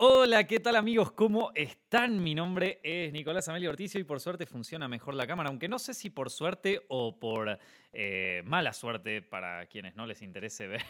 Hola, ¿qué tal amigos? ¿Cómo están? Mi nombre es Nicolás Amelio Orticio y por suerte funciona mejor la cámara, aunque no sé si por suerte o por eh, mala suerte para quienes no les interese ver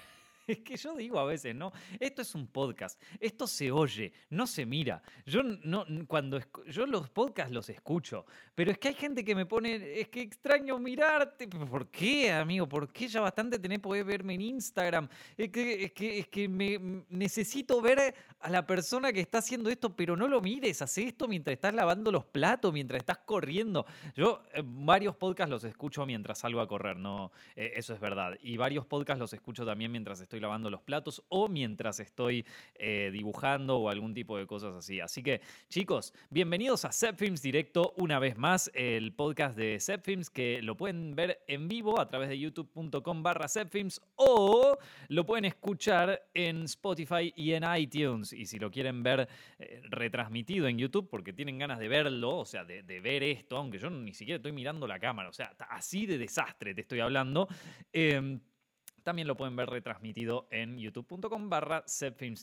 Es que yo digo a veces, ¿no? Esto es un podcast, esto se oye, no se mira. Yo no cuando yo los podcasts los escucho, pero es que hay gente que me pone, es que extraño mirarte. ¿Por qué, amigo? ¿Por qué ya bastante tenés poder verme en Instagram? Es que, es que, es que me necesito ver a la persona que está haciendo esto, pero no lo mires, hace esto mientras estás lavando los platos, mientras estás corriendo. Yo eh, varios podcasts los escucho mientras salgo a correr, no, eh, eso es verdad. Y varios podcasts los escucho también mientras estoy lavando los platos o mientras estoy eh, dibujando o algún tipo de cosas así. Así que, chicos, bienvenidos a Films Directo una vez más, el podcast de Films que lo pueden ver en vivo a través de youtube.com barra o lo pueden escuchar en Spotify y en iTunes. Y si lo quieren ver eh, retransmitido en YouTube porque tienen ganas de verlo, o sea, de, ver esto, aunque yo ni siquiera estoy mirando la cámara, o sea, así de desastre te estoy hablando. Em, también lo pueden ver retransmitido en youtube.com barra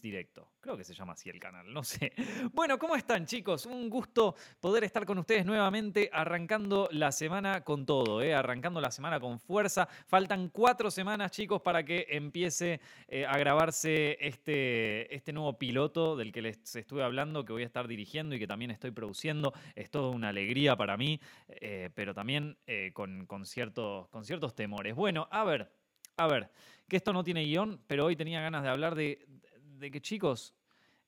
Directo. Creo que se llama así el canal, no sé. Bueno, ¿cómo están chicos? Un gusto poder estar con ustedes nuevamente arrancando la semana con todo, ¿eh? arrancando la semana con fuerza. Faltan cuatro semanas chicos para que empiece eh, a grabarse este, este nuevo piloto del que les estuve hablando, que voy a estar dirigiendo y que también estoy produciendo. Es toda una alegría para mí, eh, pero también eh, con, con, ciertos, con ciertos temores. Bueno, a ver. A ver, que esto no tiene guion, pero hoy tenía ganas de hablar de, que, chicos,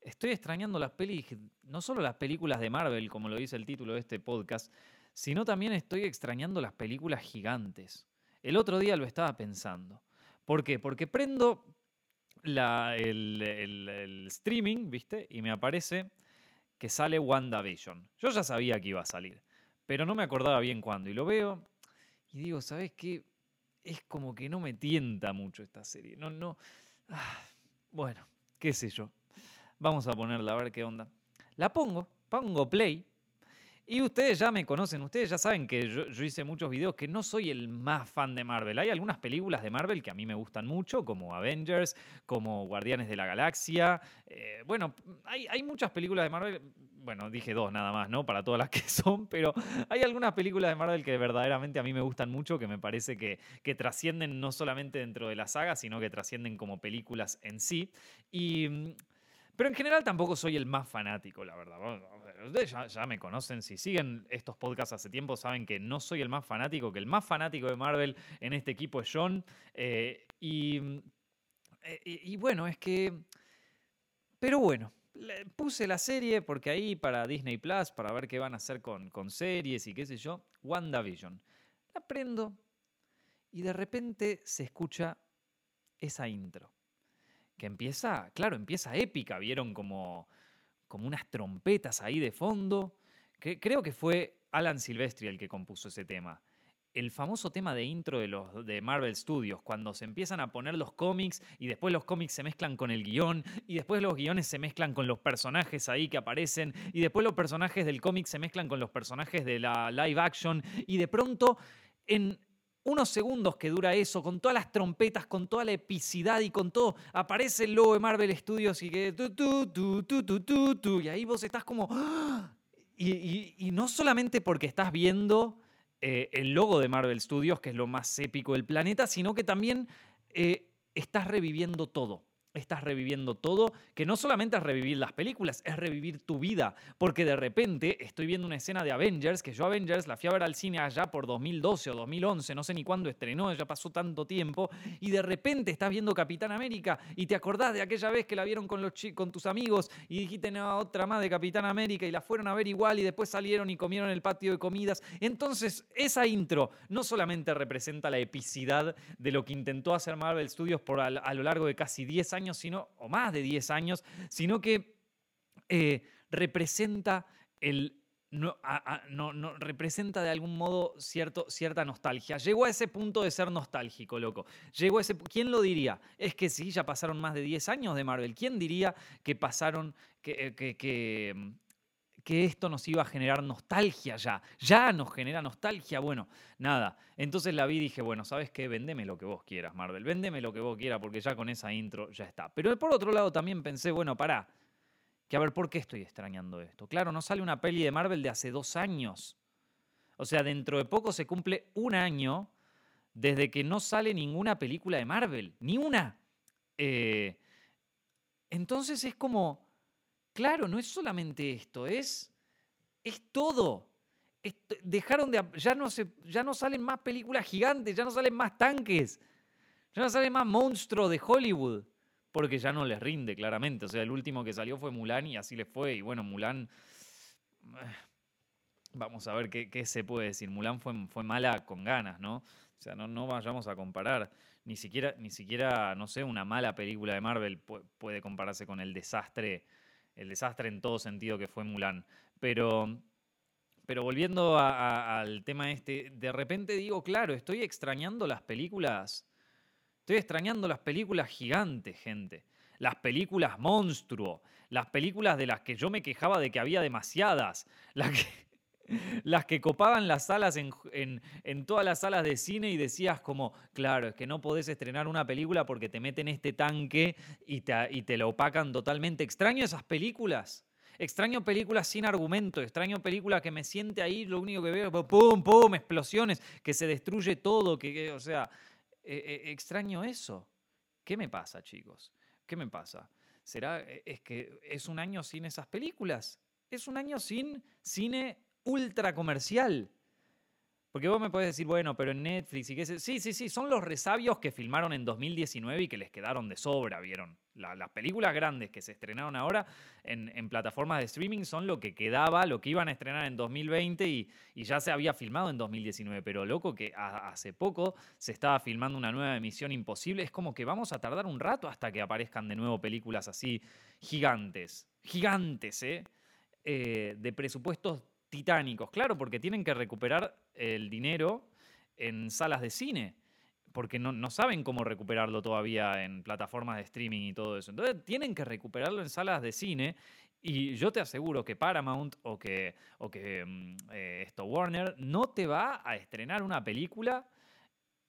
estoy extrañando las pelis, no solo las películas de Marvel, como lo dice el título de este podcast, sino también estoy extrañando las películas gigantes. El otro día lo estaba pensando. ¿Por qué? Porque prendo el, el, streaming, ¿viste? Y me aparece que sale WandaVision. Yo ya sabía que iba a salir, pero no me acordaba bien cuándo. Y lo veo y digo, ¿sabes qué? Es como que no me tienta mucho esta serie. No, no. Ah, bueno, qué sé yo. Vamos a ponerla a ver qué onda. La pongo, pongo play y ustedes ya me conocen, ustedes ya saben que yo, hice muchos videos que no soy el más fan de Marvel. Hay algunas películas de Marvel que a mí me gustan mucho, como Avengers, como Guardianes de la Galaxia. Eh, bueno, hay, muchas películas de Marvel, bueno, dije dos nada más, ¿no? Para todas las que son, pero hay algunas películas de Marvel que verdaderamente a mí me gustan mucho, que me parece que, que trascienden no solamente dentro de la saga, sino que trascienden como películas en sí. Y pero en general tampoco soy el más fanático, la verdad. Ustedes ya, me conocen, si siguen estos podcasts hace tiempo, saben que no soy el más fanático, que el más fanático de Marvel en este equipo es John. Eh, eh, y, bueno, es que... Pero bueno, puse la serie porque ahí para Disney Plus, para ver qué van a hacer con, con series y qué sé yo, WandaVision. La prendo y de repente se escucha esa intro que empieza, claro, empieza épica, vieron como, como unas trompetas ahí de fondo. Que, creo que fue Alan Silvestri el que compuso ese tema. El famoso tema de intro de, los, de Marvel Studios, cuando se empiezan a poner los cómics y después los cómics se mezclan con el guion y después los guiones se mezclan con los personajes ahí que aparecen y después los personajes del cómic se mezclan con los personajes de la live action y de pronto en unos segundos que dura eso, con todas las trompetas, con toda la epicidad y con todo, aparece el logo de Marvel Studios y que... y ahí vos estás como... ¡ah! Y, no solamente porque estás viendo eh, el logo de Marvel Studios, que es lo más épico del planeta, sino que también eh, estás reviviendo todo estás reviviendo todo, que no solamente es revivir las películas, es revivir tu vida, porque de repente estoy viendo una escena de Avengers, que yo Avengers la fui a ver al cine allá por 2012 o 2011, no sé ni cuándo estrenó, ya pasó tanto tiempo, y de repente estás viendo Capitán América y te acordás de aquella vez que la vieron con, los con tus amigos y dijiste, no, otra más de Capitán América y la fueron a ver igual y después salieron y comieron el patio de comidas. Entonces, esa intro no solamente representa la epicidad de lo que intentó hacer Marvel Studios por a, lo largo de casi 10 años, sino, o más de 10 años, sino que eh, representa el no, no, representa de algún modo cierto, cierta nostalgia. Llegó a ese punto de ser nostálgico, loco. Llegó a ese ¿Quién lo diría? Es que sí, ya pasaron más de 10 años de Marvel. ¿Quién diría que pasaron, que, que, que, que esto nos iba a generar nostalgia ya. Ya nos genera nostalgia. Bueno, nada. Entonces la vi y dije, bueno, ¿sabes qué? Vendeme lo que vos quieras, Marvel. Vendeme lo que vos quieras porque ya con esa intro ya está. Pero por otro lado también pensé, bueno, pará. Que a ver, ¿por qué estoy extrañando esto? Claro, no sale una peli de Marvel de hace dos años. O sea, dentro de poco se cumple un año desde que no sale ninguna película de Marvel. Ni una. Eh, entonces es como, claro, no es solamente esto, es, es todo. dejaron de, ya no, se, ya no salen más películas gigantes, ya no salen más tanques, ya no sale más monstruos de Hollywood porque ya no les rinde, claramente. O sea, el último que salió fue Mulan y así le fue. Y bueno, Mulan. Eh, vamos a ver qué, se puede decir. Mulan fue, fue mala con ganas, ¿no? O sea, no, no vayamos a comparar. Ni siquiera, ni siquiera, no sé, una mala película de Marvel puede compararse con el desastre, el desastre en todo sentido que fue Mulan. Pero, pero volviendo al tema este, de repente digo, claro, estoy extrañando las películas Estoy extrañando las películas gigantes, gente. Las películas monstruo. Las películas de las que yo me quejaba de que había demasiadas. Las que, las que copaban las salas en, en, todas las salas de cine y decías como, claro, es que no podés estrenar una película porque te meten este tanque y te, y te lo opacan totalmente. Extraño esas películas. Extraño películas sin argumento, extraño películas que me siente ahí, lo único que veo es pum, pum, explosiones, que se destruye todo, que o sea, eh, eh, extraño eso. ¿Qué me pasa, chicos? ¿Qué me pasa? ¿Será eh, es que es un año sin esas películas? Es un año sin cine ultra comercial. Porque vos me podés decir, bueno, pero en Netflix y qué sé. Sí, sí, sí, son los resabios que filmaron en 2019 y que les quedaron de sobra, ¿vieron? las películas grandes que se estrenaron ahora en, plataformas de streaming son lo que quedaba, lo que iban a estrenar en 2020 y, ya se había filmado en 2019. Pero loco, que hace poco se estaba filmando una nueva emisión imposible. Es como que vamos a tardar un rato hasta que aparezcan de nuevo películas así gigantes. Gigantes, ¿eh? eh de presupuestos titánicos. Claro, porque tienen que recuperar el dinero en salas de cine, porque no, saben cómo recuperarlo todavía en plataformas de streaming y todo eso. Entonces tienen que recuperarlo en salas de cine y yo te aseguro que Paramount o que, o que mm, eh, esto Warner no te va a estrenar una película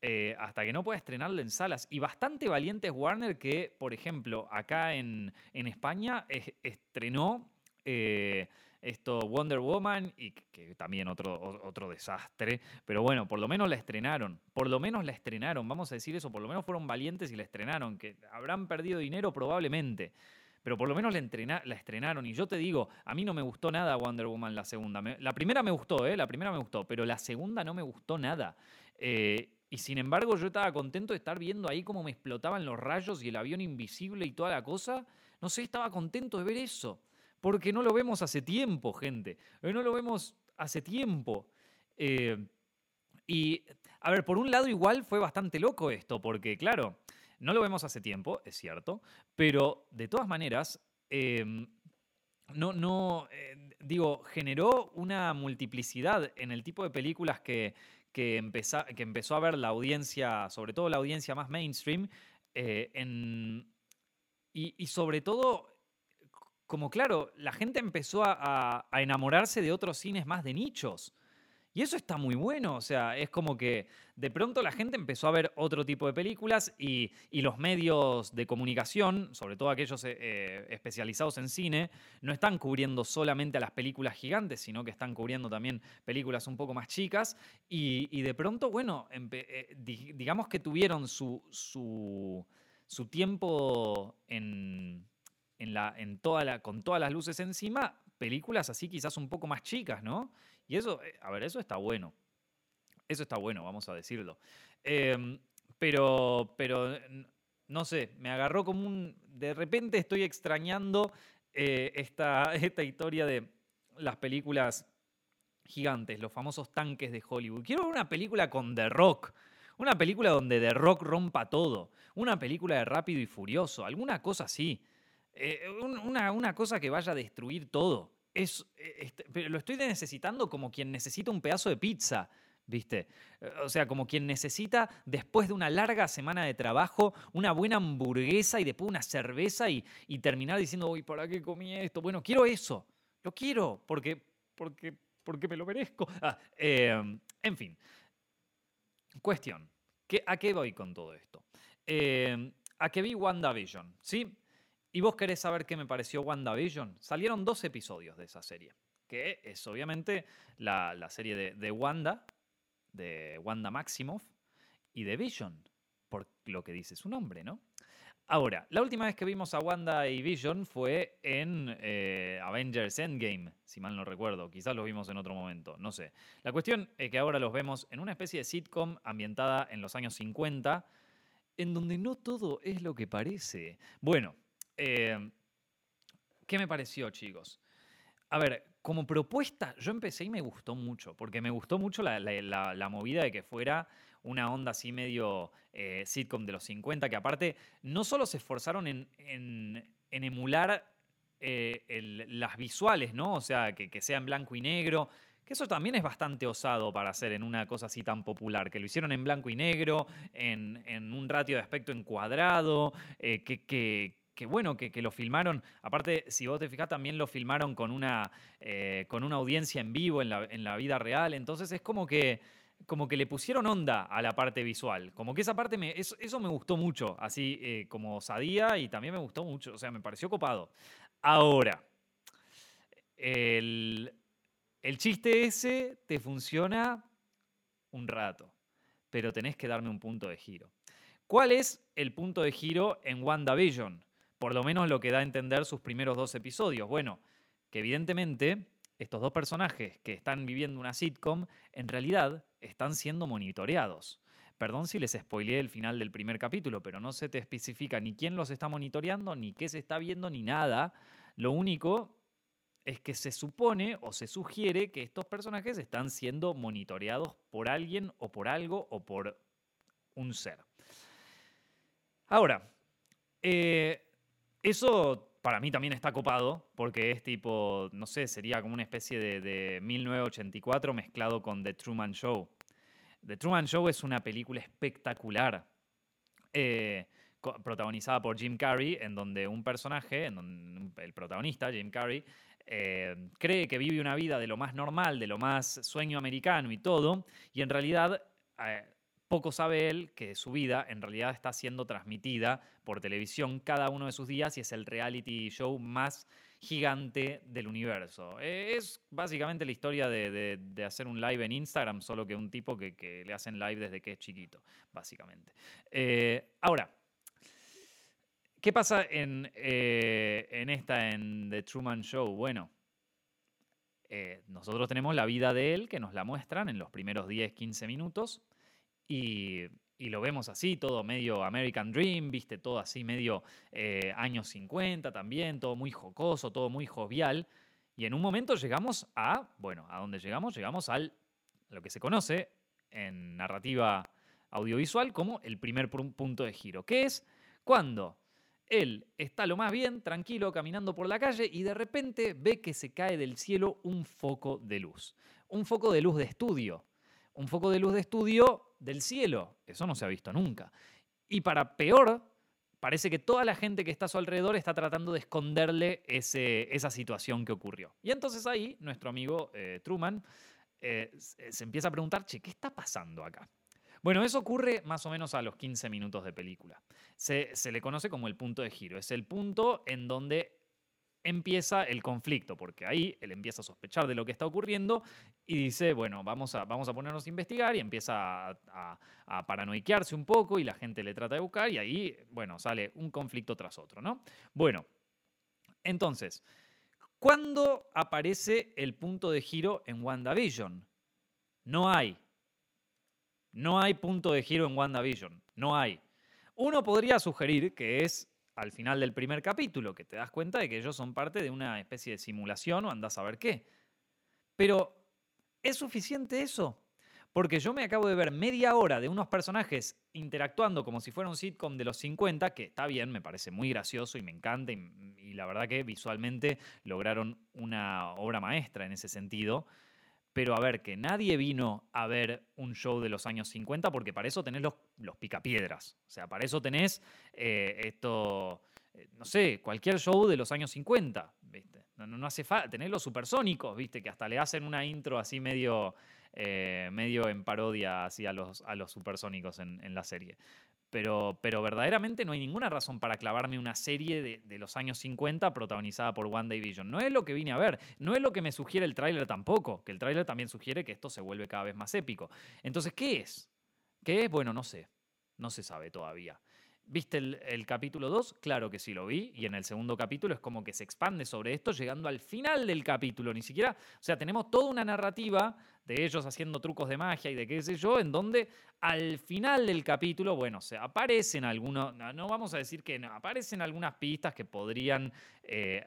eh, hasta que no pueda estrenarla en salas. Y bastante valiente es Warner que, por ejemplo, acá en, España estrenó... Eh, esto Wonder Woman y que, también otro, otro desastre, pero bueno, por lo menos la estrenaron, por lo menos la estrenaron, vamos a decir eso, por lo menos fueron valientes y la estrenaron, que habrán perdido dinero probablemente, pero por lo menos la, la estrenaron y yo te digo, a mí no me gustó nada Wonder Woman la segunda, la primera me gustó, ¿eh? la primera me gustó, pero la segunda no me gustó nada. Eh, y sin embargo yo estaba contento de estar viendo ahí cómo me explotaban los rayos y el avión invisible y toda la cosa. No sé, estaba contento de ver eso porque no lo vemos hace tiempo, gente. Eh, no lo vemos hace tiempo. Eh, y, a ver, por un lado igual fue bastante loco esto, porque claro, no lo vemos hace tiempo, es cierto, pero de todas maneras, em, no, no, eh, digo, generó una multiplicidad en el tipo de películas que, que, empezó a ver la audiencia, sobre todo la audiencia más mainstream, y, y sobre todo como claro, la gente empezó a, enamorarse de otros cines más de nichos. Y eso está muy bueno, o sea, es como que de pronto la gente empezó a ver otro tipo de películas y, los medios de comunicación, sobre todo aquellos eh, eh, especializados en cine, no están cubriendo solamente a las películas gigantes, sino que están cubriendo también películas un poco más chicas. Y, de pronto, bueno, eh, digamos que tuvieron su, su tiempo en, en la, en toda la, con todas las luces encima, películas así quizás un poco más chicas, ¿no? Y eso, eh, a ver, eso está bueno. Eso está bueno, vamos a decirlo. Em, pero, pero, no sé, me agarró como un... De repente estoy extrañando eh, esta, esta historia de las películas gigantes, los famosos tanques de Hollywood. Quiero ver una película con The Rock. Una película donde The Rock rompa todo. Una película de Rápido y Furioso. Alguna cosa así. Eh, una, cosa que vaya a destruir todo. Es, eh, este, lo estoy necesitando como quien necesita un pedazo de pizza. ¿Viste? O sea, como quien necesita, después de una larga semana de trabajo, una buena hamburguesa y después una cerveza y, terminar diciendo, uy, ¿para qué comí esto? Bueno, quiero eso. Lo quiero, porque, porque, porque me lo merezco. Ah, em, en fin. Cuestión. ¿A qué voy con todo esto? Em, a que vi WandaVision, ¿sí? Y vos querés saber qué me pareció WandaVision, salieron dos episodios de esa serie, que es obviamente la, serie de, Wanda, de Wanda Maximoff, y de Vision, por lo que dice su nombre, ¿no? Ahora, la última vez que vimos a Wanda y Vision fue en eh, Avengers Endgame, si mal no recuerdo. Quizás los vimos en otro momento, no sé. La cuestión es que ahora los vemos en una especie de sitcom ambientada en los años 50, en donde no todo es lo que parece. Bueno, eh, ¿qué me pareció, chicos? A ver, como propuesta, yo empecé y me gustó mucho, porque me gustó mucho la movida de que fuera una onda así medio eh, sitcom de los 50, que aparte no solo se esforzaron en, emular eh, las visuales, ¿no? O sea, que, que sea en blanco y negro, que eso también es bastante osado para hacer en una cosa así tan popular, que lo hicieron en blanco y negro, en, un ratio de aspecto encuadrado, que, bueno, que, lo filmaron, aparte, si vos te fijas, también lo filmaron con una, con una audiencia en vivo en la, en la vida real, entonces es como que como que le pusieron onda a la parte visual. Como que esa parte, me, eso, me gustó mucho, así eh, como osadía y también me gustó mucho, o sea, me pareció copado. Ahora, el, el chiste ese te funciona un rato, pero tenés que darme un punto de giro. ¿Cuál es el punto de giro en WandaVision? Por lo menos lo que da a entender sus primeros dos episodios. Bueno, que evidentemente estos dos personajes que están viviendo una sitcom, en realidad están siendo monitoreados. Perdón si les spoileé el final del primer capítulo, pero no se te especifica ni quién los está monitoreando, ni qué se está viendo, ni nada. Lo único es que se supone o se sugiere que estos personajes están siendo monitoreados por alguien o por algo o por un ser. Ahora, eh, eso para mí también está copado, porque es tipo, no sé, sería como una especie de, 1984 mezclado con The Truman Show. The Truman Show es una película espectacular, eh, protagonizada por Jim Carrey, en donde un personaje, el protagonista, Jim Carrey, eh, cree que vive una vida de lo más normal, de lo más sueño americano y todo, y en realidad eh, poco sabe él que su vida en realidad está siendo transmitida por televisión cada uno de sus días y es el reality show más gigante del universo. Eh, es básicamente la historia de, hacer un live en Instagram, solo que un tipo que, le hacen live desde que es chiquito, básicamente. Eh, ahora, ¿qué pasa en, eh, en esta, en The Truman Show? Bueno, nosotros tenemos la vida de él que nos la muestran en los primeros 10, 15 minutos y, lo vemos así, todo medio American Dream, viste, todo así medio eh, años 50 también, todo muy jocoso, todo muy jovial. Y en un momento llegamos a, bueno, ¿a dónde llegamos? Llegamos al, lo que se conoce en narrativa audiovisual como el primer punto de giro, que es cuando él está lo más bien, tranquilo, caminando por la calle y de repente ve que se cae del cielo un foco de luz. Un foco de luz de estudio. Un foco de luz de estudio del cielo. Eso no se ha visto nunca. Y para peor, parece que toda la gente que está a su alrededor está tratando de esconderle esa situación que ocurrió. Y entonces ahí nuestro amigo eh, Truman eh, se empieza a preguntar, che, ¿qué está pasando acá? Bueno, eso ocurre más o menos a los 15 minutos de película. Se, se le conoce como el punto de giro. Es el punto en donde empieza el conflicto, porque ahí él empieza a sospechar de lo que está ocurriendo y dice, bueno, vamos a, vamos a ponernos a investigar y empieza a, paranoiquearse un poco y la gente le trata de buscar y ahí, bueno, sale un conflicto tras otro, ¿no? Bueno, entonces, ¿cuándo aparece el punto de giro en WandaVision? No hay. No hay punto de giro en WandaVision. No hay. Uno podría sugerir que es al final del primer capítulo, que te das cuenta de que ellos son parte de una especie de simulación o andás a ver qué. Pero, ¿es suficiente eso? Porque yo me acabo de ver media hora de unos personajes interactuando como si fuera un sitcom de los 50, que está bien, me parece muy gracioso y me encanta, y, y la verdad que visualmente lograron una obra maestra en ese sentido. Pero a ver, que nadie vino a ver un show de los años 50 porque para eso tenés los, los picapiedras. O sea, para eso tenés eh, esto, eh, no sé, cualquier show de los años 50, ¿viste? No, no, hace falta, tenés los supersónicos, ¿viste? Que hasta le hacen una intro así medio, eh, medio en parodia así a los, a los supersónicos en, en la serie. Pero, pero verdaderamente no hay ninguna razón para clavarme una serie de, los años 50 protagonizada por One Vision. No es lo que vine a ver, no es lo que me sugiere el tráiler tampoco, que el tráiler también sugiere que esto se vuelve cada vez más épico. Entonces, ¿qué es? ¿Qué es? Bueno, no sé, no se sabe todavía. ¿Viste el, capítulo 2? Claro que sí lo vi. Y en el segundo capítulo es como que se expande sobre esto, llegando al final del capítulo. Ni siquiera. O sea, tenemos toda una narrativa de ellos haciendo trucos de magia y de qué sé yo, en donde al final del capítulo, bueno, se aparecen algunos. No, vamos a decir que no, aparecen algunas pistas que podrían. Eh,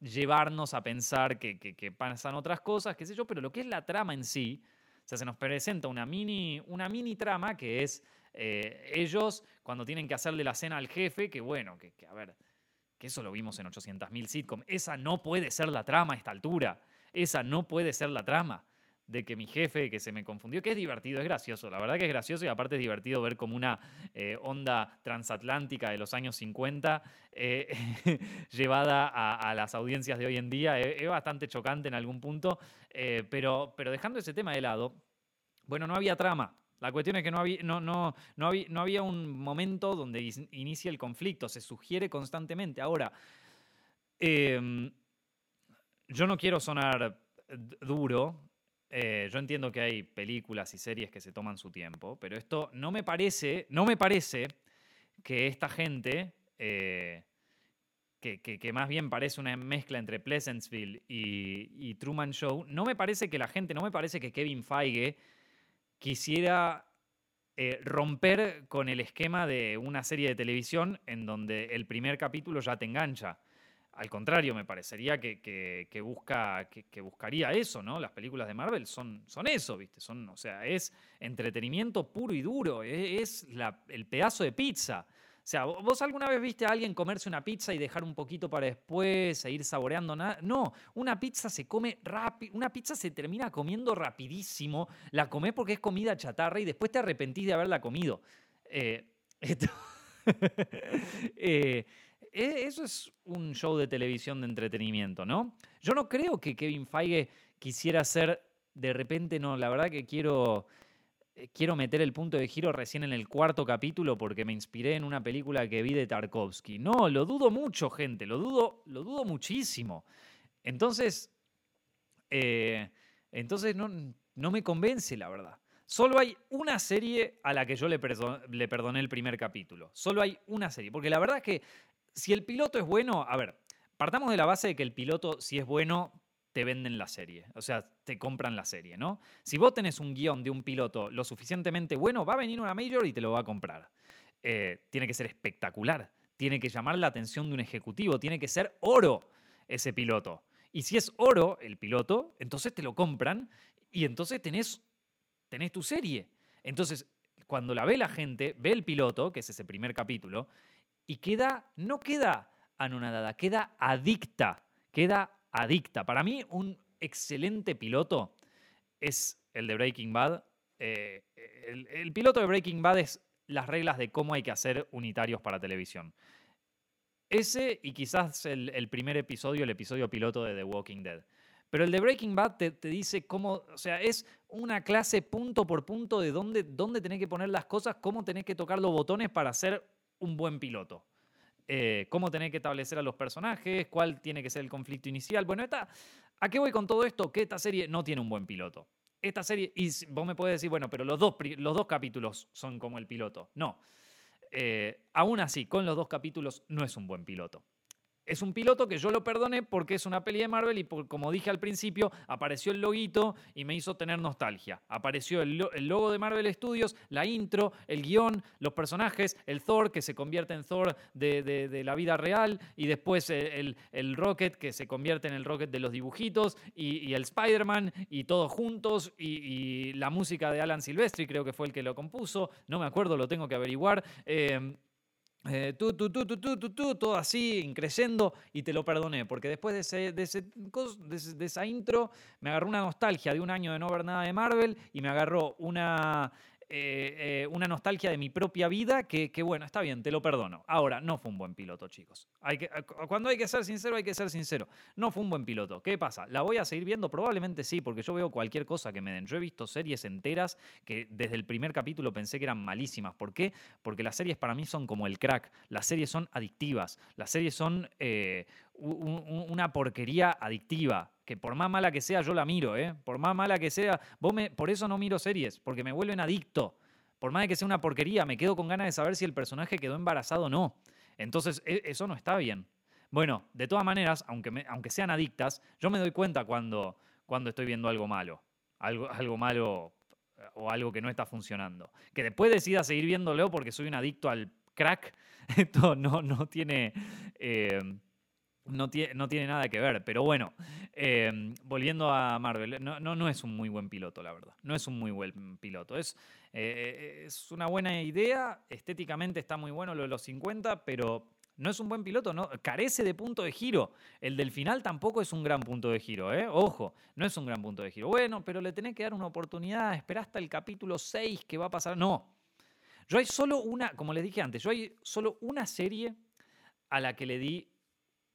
llevarnos a pensar que, que, pasan otras cosas, qué sé yo, pero lo que es la trama en sí, o sea, se nos presenta una mini, una mini trama que es eh, ellos, cuando tienen que hacerle la cena al jefe, que bueno, que, a ver, que eso lo vimos en 800.000 sitcom, esa no puede ser la trama a esta altura, esa no puede ser la trama de que mi jefe, que se me confundió, que es divertido, es gracioso, la verdad que es gracioso y aparte es divertido ver como una eh, onda transatlántica de los años 50 eh, llevada a, las audiencias de hoy en día, es, bastante chocante en algún punto, pero, pero dejando ese tema de lado, bueno, no había trama, la cuestión es que no había, no, no, no había, no había un momento donde inicia el conflicto, se sugiere constantemente. Ahora, em, yo no quiero sonar duro, eh, yo entiendo que hay películas y series que se toman su tiempo, pero esto no me parece, no me parece que esta gente, eh, que, más bien parece una mezcla entre Pleasantville y, y, Truman Show, no me parece que la gente, no me parece que Kevin Feige quisiera eh, romper con el esquema de una serie de televisión en donde el primer capítulo ya te engancha. Al contrario, me parecería que, busca, que, buscaría eso, ¿no? Las películas de Marvel son, son eso, ¿viste? Son, o sea, es entretenimiento puro y duro, es, el pedazo de pizza. O sea, ¿vos alguna vez viste a alguien comerse una pizza y dejar un poquito para después e ir saboreando nada? No, una pizza se come rápido, una pizza se termina comiendo rapidísimo, la comés porque es comida chatarra y después te arrepentís de haberla comido. Eh, eh, e, eso es un show de televisión de entretenimiento, ¿no? Yo no creo que Kevin Feige quisiera ser, de repente, no, la verdad que quiero quiero meter el punto de giro recién en el cuarto capítulo porque me inspiré en una película que vi de Tarkovsky. No, lo dudo mucho, gente, lo dudo, lo dudo muchísimo. Entonces, eh, entonces no, no, me convence, la verdad. Solo hay una serie a la que yo le, le perdoné el primer capítulo. Solo hay una serie. Porque la verdad es que si el piloto es bueno, a ver, partamos de la base de que el piloto, si es bueno, te venden la serie, o sea, te compran la serie, ¿no? Si vos tenés un guion de un piloto lo suficientemente bueno, va a venir una major y te lo va a comprar. Eh, tiene que ser espectacular, tiene que llamar la atención de un ejecutivo, tiene que ser oro ese piloto. Y si es oro el piloto, entonces te lo compran y entonces tenés, tenés tu serie. Entonces, cuando la ve la gente, ve el piloto, que es ese primer capítulo, y queda, no queda anonadada, queda adicta, queda adicta. Para mí, un excelente piloto es el de Breaking Bad. Eh, el, piloto de Breaking Bad es las reglas de cómo hay que hacer unitarios para televisión. Ese y quizás el, primer episodio, el episodio piloto de The Walking Dead. Pero el de Breaking Bad te, dice cómo, o sea, es una clase punto por punto de dónde, dónde tenés que poner las cosas, cómo tenés que tocar los botones para ser un buen piloto. Eh, cómo tener que establecer a los personajes, cuál tiene que ser el conflicto inicial. Bueno, esta, ¿a qué voy con todo esto? Que esta serie no tiene un buen piloto. Esta serie, y vos me puedes decir, bueno, pero los dos, los dos capítulos son como el piloto. No. Eh, aún así, con los dos capítulos no es un buen piloto. Es un piloto que yo lo perdoné porque es una peli de Marvel y como dije al principio, apareció el loguito y me hizo tener nostalgia. Apareció el, logo de Marvel Studios, la intro, el guion, los personajes, el Thor que se convierte en Thor de, la vida real y después el, Rocket que se convierte en el Rocket de los dibujitos y, el Spider-Man y todos juntos y, la música de Alan Silvestri creo que fue el que lo compuso, no me acuerdo, lo tengo que averiguar. Eh, eh, tú, tú, tú, tú, tú, tú, tú, todo así, increyendo, y te lo perdoné, porque después de, ese, de, ese, de, esa intro me agarró una nostalgia de un año de no ver nada de Marvel y me agarró una, eh, una nostalgia de mi propia vida que, que, bueno, está bien, te lo perdono. Ahora, no fue un buen piloto, chicos. Hay que, cuando hay que ser sincero, hay que ser sincero. No fue un buen piloto. ¿Qué pasa? ¿La voy a seguir viendo? Probablemente sí, porque yo veo cualquier cosa que me den. Yo he visto series enteras que desde el primer capítulo pensé que eran malísimas. ¿Por qué? Porque las series para mí son como el crack. Las series son adictivas. Las series son una porquería adictiva por más mala que sea, yo la miro, ¿eh? Por más mala que sea, vos me, por eso no miro series, porque me vuelven adicto. Por más de que sea una porquería, me quedo con ganas de saber si el personaje quedó embarazado o no. Entonces, e, eso no está bien. Bueno, de todas maneras, aunque, aunque sean adictas, yo me doy cuenta cuando, cuando estoy viendo algo malo. Algo, algo malo eh, o algo que no está funcionando. Que después decida seguir viéndolo porque soy un adicto al crack, esto no, no tiene... Eh, no tiene, no tiene, nada que ver. Pero bueno, em, volviendo a Marvel, no, no, es un muy buen piloto, la verdad. No es un muy buen piloto. Es, eh, es una buena idea, estéticamente está muy bueno lo de los 50, pero no es un buen piloto, no, carece de punto de giro. El del final tampoco es un gran punto de giro, ¿eh? Ojo, no es un gran punto de giro. Bueno, pero le tenés que dar una oportunidad, esperá hasta el capítulo 6 que va a pasar. No. Yo hay solo una, como les dije antes, yo hay solo una serie a la que le di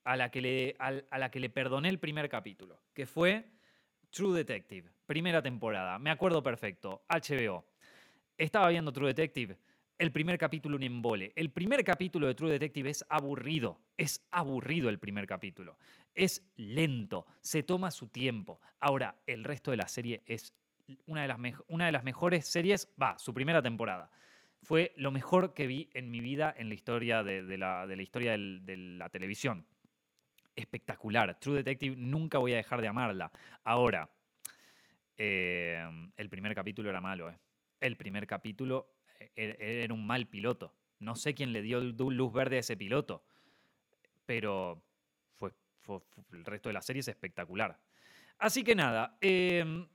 a la que le, a, la que le perdoné el primer capítulo, que fue True Detective, primera temporada. Me acuerdo perfecto, HBO. Estaba viendo True Detective, el primer capítulo un embole. El primer capítulo de True Detective es aburrido, es aburrido el primer capítulo. Es lento, se toma su tiempo. Ahora, el resto de la serie es una de las, una de las mejores series, va, su primera temporada. Fue lo mejor que vi en mi vida en la historia de, la, de la, historia de la televisión espectacular. True Detective nunca voy a dejar de amarla. Ahora, eh, el primer capítulo era malo. Eh. El primer capítulo eh, er, era un mal piloto. No sé quién le dio luz verde a ese piloto, pero fue, el resto de la serie es espectacular. Así que nada, em,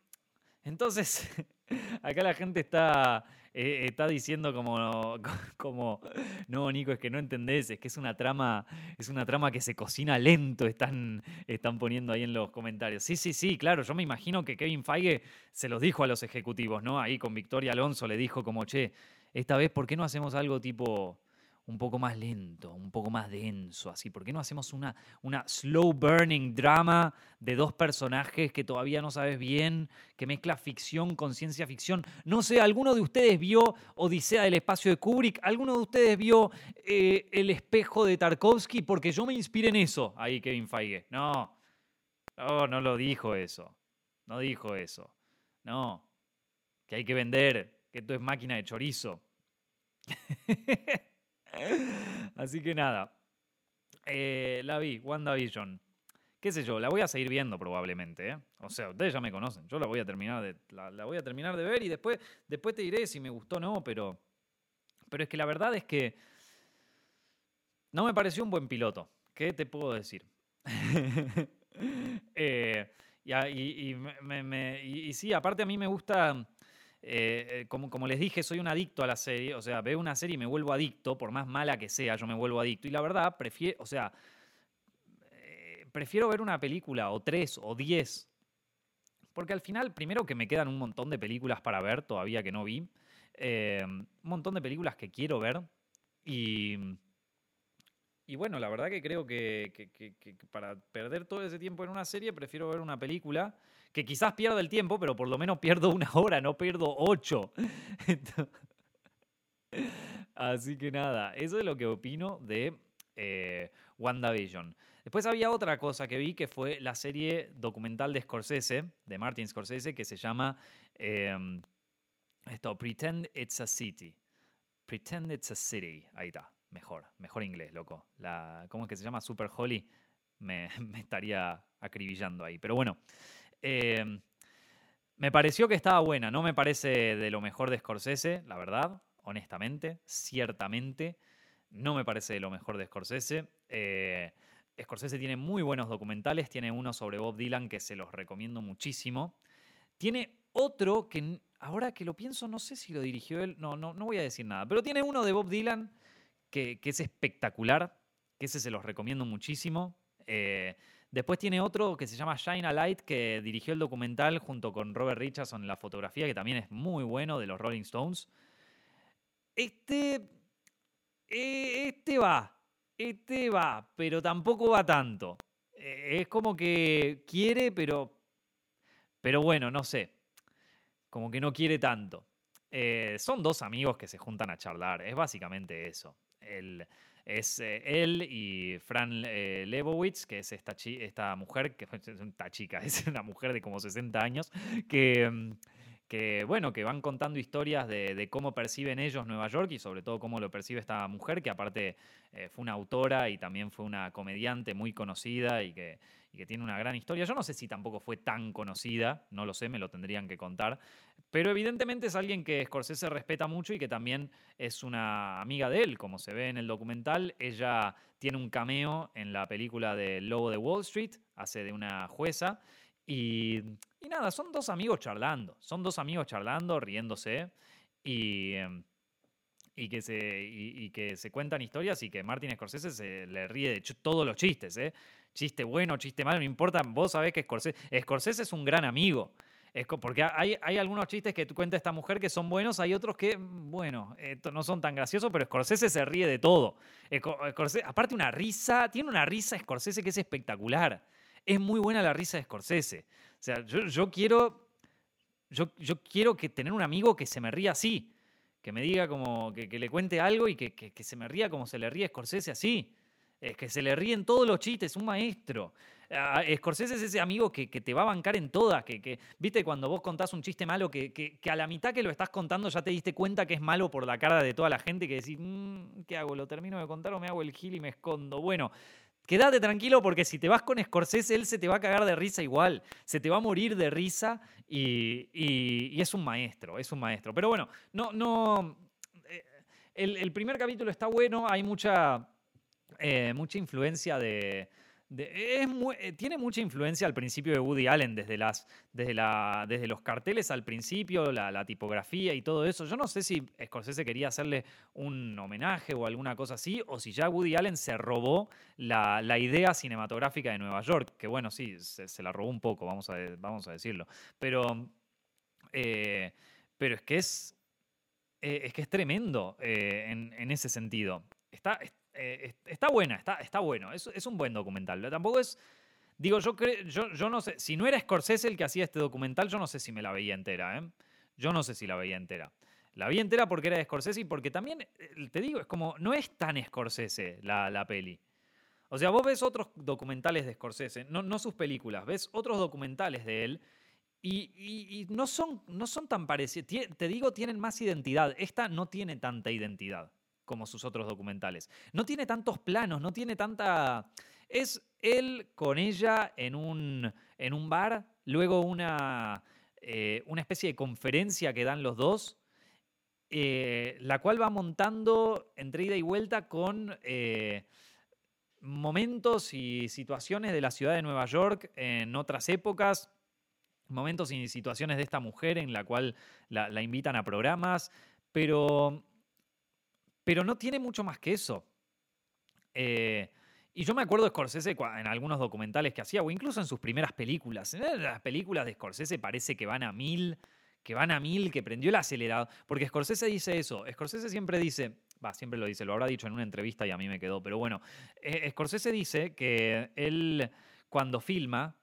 entonces acá la gente está eh, está diciendo como, como, no, Nico, es que no entendés, es que es una trama, es una trama que se cocina lento, están, están poniendo ahí en los comentarios. Sí, sí, sí, claro, yo me imagino que Kevin Feige se los dijo a los ejecutivos, ¿no? Ahí con Victoria Alonso le dijo como, che, esta vez, ¿por qué no hacemos algo tipo un poco más lento, un poco más denso, así. ¿Por qué no hacemos una, una slow burning drama de dos personajes que todavía no sabes bien, que mezcla ficción con ciencia ficción? No sé, ¿alguno de ustedes vio Odisea del espacio de Kubrick? ¿Alguno de ustedes vio eh, El espejo de Tarkovsky? Porque yo me inspiré en eso, ahí Kevin Feige. No, no, no lo dijo eso. No dijo eso. No, que hay que vender, que esto es máquina de chorizo. Así que nada. Eh, la vi, WandaVision. Qué sé yo, la voy a seguir viendo probablemente. ¿eh? O sea, ustedes ya me conocen. Yo la voy a terminar de, la, voy a terminar de ver y después, después te diré si me gustó o no, pero, pero es que la verdad es que no me pareció un buen piloto. ¿Qué te puedo decir? Eh, y, sí, aparte a mí me gusta eh, eh, como, como, les dije, soy un adicto a la serie, o sea, veo una serie y me vuelvo adicto, por más mala que sea, yo me vuelvo adicto. Y la verdad, prefiero, o sea, eh, prefiero ver una película o tres o diez, porque al final, primero que me quedan un montón de películas para ver todavía que no vi, un montón de películas que quiero ver y... Y bueno, la verdad que creo que, que para perder todo ese tiempo en una serie, prefiero ver una película que quizás pierda el tiempo, pero por lo menos pierdo una hora, no pierdo ocho. Así que nada, eso es lo que opino de eh, WandaVision. Después había otra cosa que vi que fue la serie documental de Scorsese, de Martin Scorsese, que se llama em, esto, Pretend It's a City. Pretend It's a City. Ahí está, mejor, mejor inglés, loco. La, ¿Cómo es que se llama? Super Holly. Me, me estaría acribillando ahí. Pero bueno, Em, me pareció que estaba buena, no me parece de lo mejor de Scorsese, la verdad, honestamente, ciertamente, no me parece de lo mejor de Scorsese. Eh, Scorsese tiene muy buenos documentales, tiene uno sobre Bob Dylan que se los recomiendo muchísimo. Tiene otro que ahora que lo pienso no sé si lo dirigió él, no, no, no voy a decir nada, pero tiene uno de Bob Dylan que, es espectacular, que ese se los recomiendo muchísimo. Eh, Después tiene otro que se llama Shine a Light, que dirigió el documental junto con Robert Richardson en la fotografía, que también es muy bueno, de los Rolling Stones. Este. Eh, este va. Este va, pero tampoco va tanto. Eh, es como que quiere, pero. Pero bueno, no sé. Como que no quiere tanto. Eh, son dos amigos que se juntan a charlar. Es básicamente eso. El, es eh, él y Fran eh, Lebowitz, que es esta, esta mujer, que es esta chica, es una mujer de como 60 años, que, mm, que bueno, que van contando historias de, cómo perciben ellos Nueva York y sobre todo cómo lo percibe esta mujer, que aparte fue una autora y también fue una comediante muy conocida y que, y que tiene una gran historia. Yo no sé si tampoco fue tan conocida, no lo sé, me lo tendrían que contar, pero evidentemente es alguien que Scorsese respeta mucho y que también es una amiga de él, como se ve en el documental. Ella tiene un cameo en la película de Lobo de Wall Street, hace de una jueza. Y, nada, son dos amigos charlando, son dos amigos charlando, riéndose y, y, que, se, y, que se cuentan historias y que Martin Scorsese se le ríe de todos los chistes, ¿eh? Chiste bueno, chiste malo, no importa, vos sabés que Scorsese, Scorsese es un gran amigo. Porque hay, hay, algunos chistes que cuenta esta mujer que son buenos, hay otros que, bueno, no son tan graciosos, pero Scorsese se ríe de todo. aparte una risa, tiene una risa Scorsese que es espectacular. Es muy buena la risa de Scorsese. O sea, yo, quiero, yo, yo, quiero que tener un amigo que se me ría así, que me diga como, que, le cuente algo y que, que, se me ría como se le ríe Scorsese así. Es que se le ríen todos los chistes, un maestro. Scorsese es ese amigo que, te va a bancar en todas, que, viste cuando vos contás un chiste malo, que, a la mitad que lo estás contando ya te diste cuenta que es malo por la cara de toda la gente, que decís, mm, ¿qué hago? ¿Lo termino de contar o me hago el gil y me escondo? Bueno, quédate tranquilo porque si te vas con Scorsese, él se te va a cagar de risa igual, se te va a morir de risa y, es un maestro, es un maestro. Pero bueno, no, no, eh, el, primer capítulo está bueno, hay mucha, eh, mucha influencia de eh, tiene mucha influencia al principio de Woody Allen, desde, las, desde, la, desde los carteles al principio, la, tipografía y todo eso. Yo no sé si Scorsese quería hacerle un homenaje o alguna cosa así, o si ya Woody Allen se robó la, idea cinematográfica de Nueva York, que bueno, sí, se, la robó un poco, vamos a, vamos a decirlo. Pero, eh, pero es que es, es que es tremendo en, en, ese sentido. Está, eh, está buena, está, está bueno. Es, un buen documental. Tampoco es. Digo, yo, creo, yo, yo no sé. Si no era Scorsese el que hacía este documental, yo no sé si me la veía entera. ¿eh? Yo no sé si la veía entera. La vi entera porque era de Scorsese y porque también, eh, te digo, es como. No es tan Scorsese la, la peli. O sea, vos ves otros documentales de Scorsese, no, no sus películas, ves otros documentales de él. Y, y, no, son, no son tan parecidos. Te digo, tienen más identidad. Esta no tiene tanta identidad como sus otros documentales. No tiene tantos planos, no tiene tanta... Es él con ella en un, en un bar, luego una, eh, una especie de conferencia que dan los dos, eh, la cual va montando entre ida y vuelta con eh, momentos y situaciones de la ciudad de Nueva York en otras épocas, momentos y situaciones de esta mujer en la cual la, la invitan a programas, pero pero no tiene mucho más que eso. Eh, y yo me acuerdo de Scorsese en algunos documentales que hacía, o incluso en sus primeras películas. Las películas de Scorsese parece que van a mil, que van a mil, que prendió el acelerador. Porque Scorsese dice eso. Scorsese siempre dice, va, siempre lo dice, lo habrá dicho en una entrevista y a mí me quedó, pero bueno, eh, Scorsese dice que él cuando filma,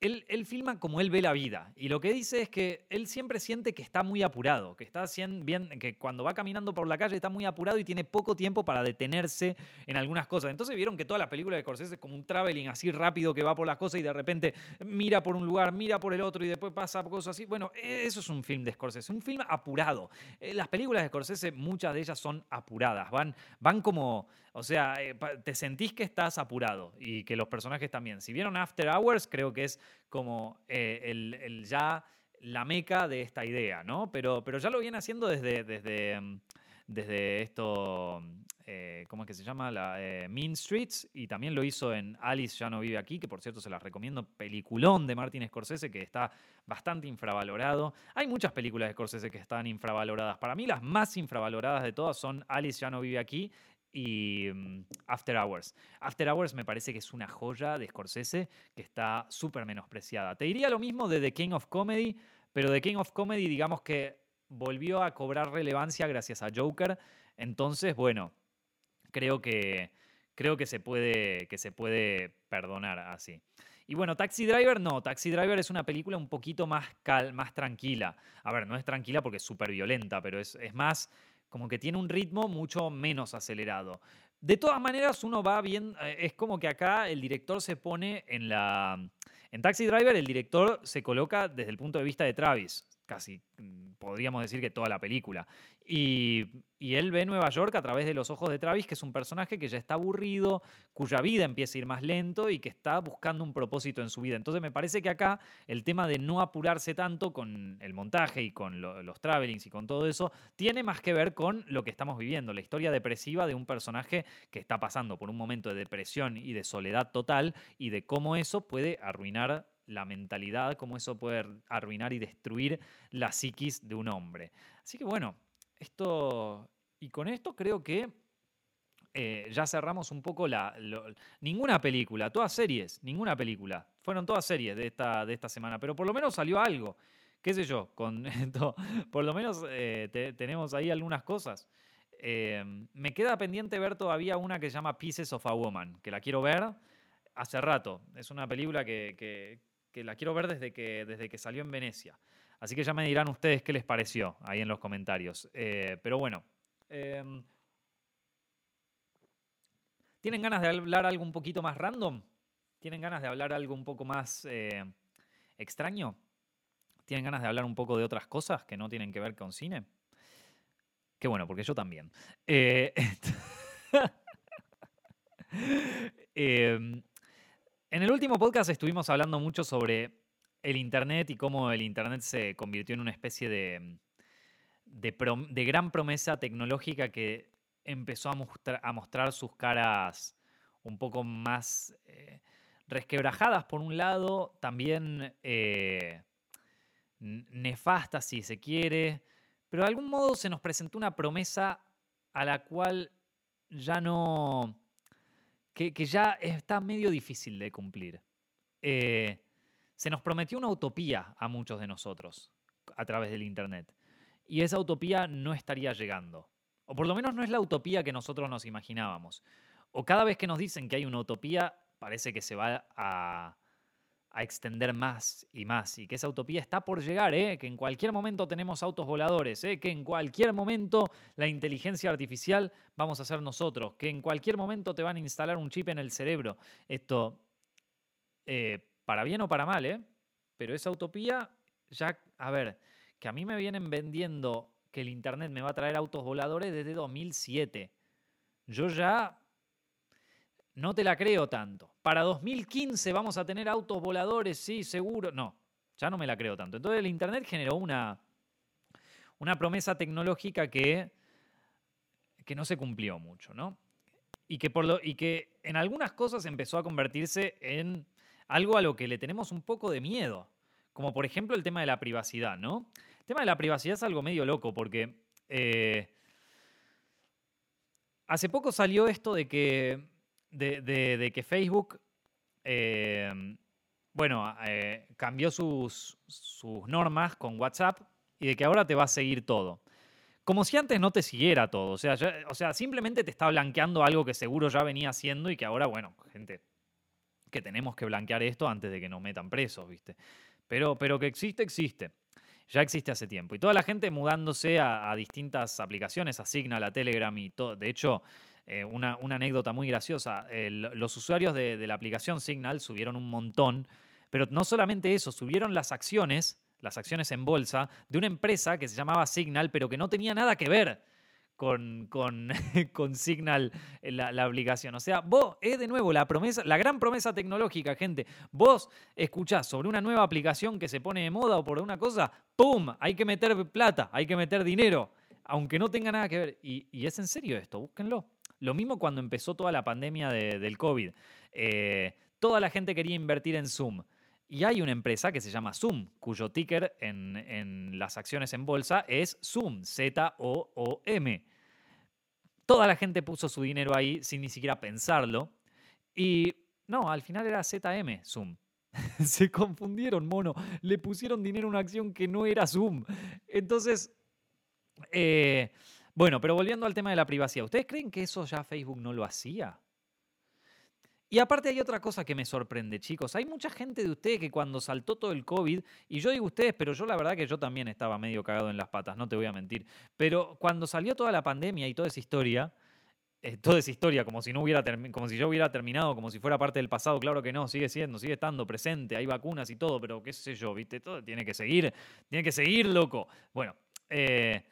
él, filma como él ve la vida. Y lo que dice es que él siempre siente que está muy apurado, que está bien, que cuando va caminando por la calle está muy apurado y tiene poco tiempo para detenerse en algunas cosas. Entonces vieron que toda la película de Scorsese es como un traveling así rápido que va por las cosas y de repente mira por un lugar, mira por el otro y después pasa cosas así. Bueno, eso es un film de Scorsese, un film apurado. Eh, las películas de Scorsese, muchas de ellas son apuradas, van, van como o sea, eh, te sentís que estás apurado y que los personajes también. Si vieron After Hours, creo que es como eh, el, ya la meca de esta idea, ¿no? Pero, pero ya lo viene haciendo desde, desde, mm, desde esto, eh, ¿cómo es que se llama? La, mean Streets, y también lo hizo en Alice ya no vive aquí, que por cierto se las recomiendo, peliculón de Martin Scorsese, que está bastante infravalorado. Hay muchas películas de Scorsese que están infravaloradas. Para mí las más infravaloradas de todas son Alice ya no vive aquí y mm, After Hours. After Hours me parece que es una joya de Scorsese que está súper menospreciada. Te diría lo mismo de The King of Comedy, pero The King of Comedy digamos que volvió a cobrar relevancia gracias a Joker. Entonces, bueno, creo que, creo que, se, puede, que se puede perdonar así. Y bueno, Taxi Driver no, Taxi Driver es una película un poquito más, cal, más tranquila. A ver, no es tranquila porque es súper violenta, pero es, es más como que tiene un ritmo mucho menos acelerado. De todas maneras, uno va bien, eh, es como que acá el director se pone en la... En Taxi Driver el director se coloca desde el punto de vista de Travis casi mm, podríamos decir que toda la película. Y, él ve Nueva York a través de los ojos de Travis, que es un personaje que ya está aburrido, cuya vida empieza a ir más lento y que está buscando un propósito en su vida. Entonces me parece que acá el tema de no apurarse tanto con el montaje y con los travelings y con todo eso, tiene más que ver con lo que estamos viviendo, la historia depresiva de un personaje que está pasando por un momento de depresión y de soledad total y de cómo eso puede arruinar la mentalidad, cómo eso puede arruinar y destruir la psiquis de un hombre. Así que bueno, esto. Y con esto creo que eh, ya cerramos un poco la. ninguna película, todas series, ninguna película. Fueron todas series de esta, de esta semana, pero por lo menos salió algo. ¿Qué sé yo? Con esto, por lo menos eh, tenemos ahí algunas cosas. Eh, me queda pendiente ver todavía una que se llama Pieces of a Woman, que la quiero ver hace rato. Es una película que la quiero ver desde que, desde que salió en Venecia. Así que ya me dirán ustedes qué les pareció ahí en los comentarios. Eh, pero bueno. Em, ¿Tienen ganas de hablar algo un poquito más random? ¿Tienen ganas de hablar algo un poco más eh, extraño? ¿Tienen ganas de hablar un poco de otras cosas que no tienen que ver con cine? Qué bueno, porque yo también. Eh, em, en el último podcast estuvimos hablando mucho sobre el Internet y cómo el Internet se convirtió en una especie de, gran promesa tecnológica que empezó a, mostrar sus caras un poco más eh, resquebrajadas por un lado, también eh, nefastas si se quiere, pero de algún modo se nos presentó una promesa a la cual ya no que, ya está medio difícil de cumplir. Eh, se nos prometió una utopía a muchos de nosotros a través del Internet. Y esa utopía no estaría llegando. O por lo menos no es la utopía que nosotros nos imaginábamos. O cada vez que nos dicen que hay una utopía, parece que se va a, a extender más y más y que esa utopía está por llegar, ¿eh? que en cualquier momento tenemos autos voladores, ¿eh? que en cualquier momento la inteligencia artificial vamos a ser nosotros, que en cualquier momento te van a instalar un chip en el cerebro. Esto, eh, para bien o para mal, ¿eh? pero esa utopía, ya, a ver, que a mí me vienen vendiendo que el Internet me va a traer autos voladores desde 2007. Yo ya no te la creo tanto. Para 2015 vamos a tener autos voladores, sí, seguro. No, ya no me la creo tanto. Entonces el Internet generó una, una promesa tecnológica que, que no se cumplió mucho, ¿no? Y que, por lo, y que en algunas cosas empezó a convertirse en algo a lo que le tenemos un poco de miedo. Como por ejemplo el tema de la privacidad, ¿no? El tema de la privacidad es algo medio loco porque eh, hace poco salió esto de que de, que Facebook, em, bueno, eh, cambió sus, sus normas con WhatsApp y de que ahora te va a seguir todo. Como si antes no te siguiera todo. O sea, o sea, simplemente te está blanqueando algo que seguro ya venía haciendo y que ahora, bueno, gente, que tenemos que blanquear esto antes de que nos metan presos, ¿viste? Pero, pero que existe, existe. Ya existe hace tiempo. Y toda la gente mudándose a, a distintas aplicaciones, a Signal, a Telegram y todo. De hecho, eh, una, anécdota muy graciosa. los usuarios de, la aplicación Signal subieron un montón, pero no solamente eso, subieron las acciones, las acciones en bolsa, de una empresa que se llamaba Signal, pero que no tenía nada que ver con, con, con Signal la, la, aplicación. O sea, vos, es de nuevo la promesa, la gran promesa tecnológica, gente. Vos escuchás sobre una nueva aplicación que se pone de moda o por una cosa, ¡pum! Hay que meter plata, hay que meter dinero, aunque no tenga nada que ver. Y, y es en serio esto, búsquenlo. Lo mismo cuando empezó toda la pandemia del COVID. Eh, toda la gente quería invertir en Zoom. Y hay una empresa que se llama Zoom, cuyo ticker en, las acciones en bolsa es Zoom, Z-O-O-M. Toda la gente puso su dinero ahí sin ni siquiera pensarlo. Y no, al final era ZM, Zoom. Se confundieron, mono. Le pusieron dinero a una acción que no era Zoom. Entonces, eh, bueno, pero volviendo al tema de la privacidad, ¿ustedes creen que eso ya Facebook no lo hacía? Y aparte hay otra cosa que me sorprende, chicos. Hay mucha gente de ustedes que cuando saltó todo el COVID, y yo digo ustedes, pero yo la verdad que yo también estaba medio cagado en las patas, no te voy a mentir. Pero cuando salió toda la pandemia y toda esa historia, eh, toda esa historia, como si no hubiera como si yo hubiera terminado, como si fuera parte del pasado, claro que no, sigue siendo, sigue estando presente, hay vacunas y todo, pero qué sé yo, viste, todo tiene que seguir, tiene que seguir, loco. Bueno, eh,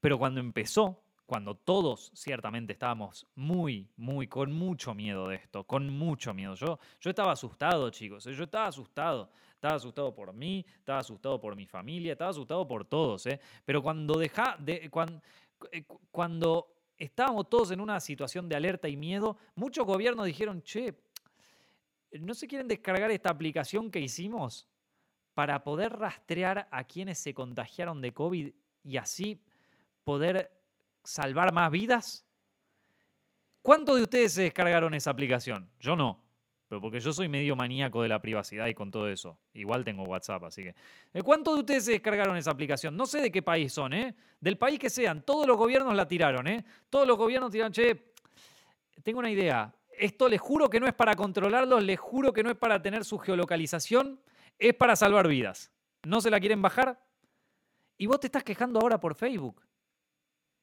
pero cuando empezó, cuando todos ciertamente estábamos muy, muy, con mucho miedo de esto, con mucho miedo. Yo, yo estaba asustado, chicos, ¿eh? yo estaba asustado. Estaba asustado por mí, estaba asustado por mi familia, estaba asustado por todos. ¿eh? Pero cuando, deja, de, cuando, eh, cuando estábamos todos en una situación de alerta y miedo, muchos gobiernos dijeron, che, ¿no se quieren descargar esta aplicación que hicimos para poder rastrear a quienes se contagiaron de COVID y así poder salvar más vidas? ¿Cuántos de ustedes se descargaron esa aplicación? Yo no. Pero porque yo soy medio maníaco de la privacidad y con todo eso. Igual tengo WhatsApp, así que. ¿Eh? ¿Cuántos de ustedes se descargaron esa aplicación? No sé de qué país son, ¿eh? Del país que sean. Todos los gobiernos la tiraron, ¿eh? Todos los gobiernos tiraron, che, tengo una idea. Esto les juro que no es para controlarlos, les juro que no es para tener su geolocalización, es para salvar vidas. ¿No se la quieren bajar? Y vos te estás quejando ahora por Facebook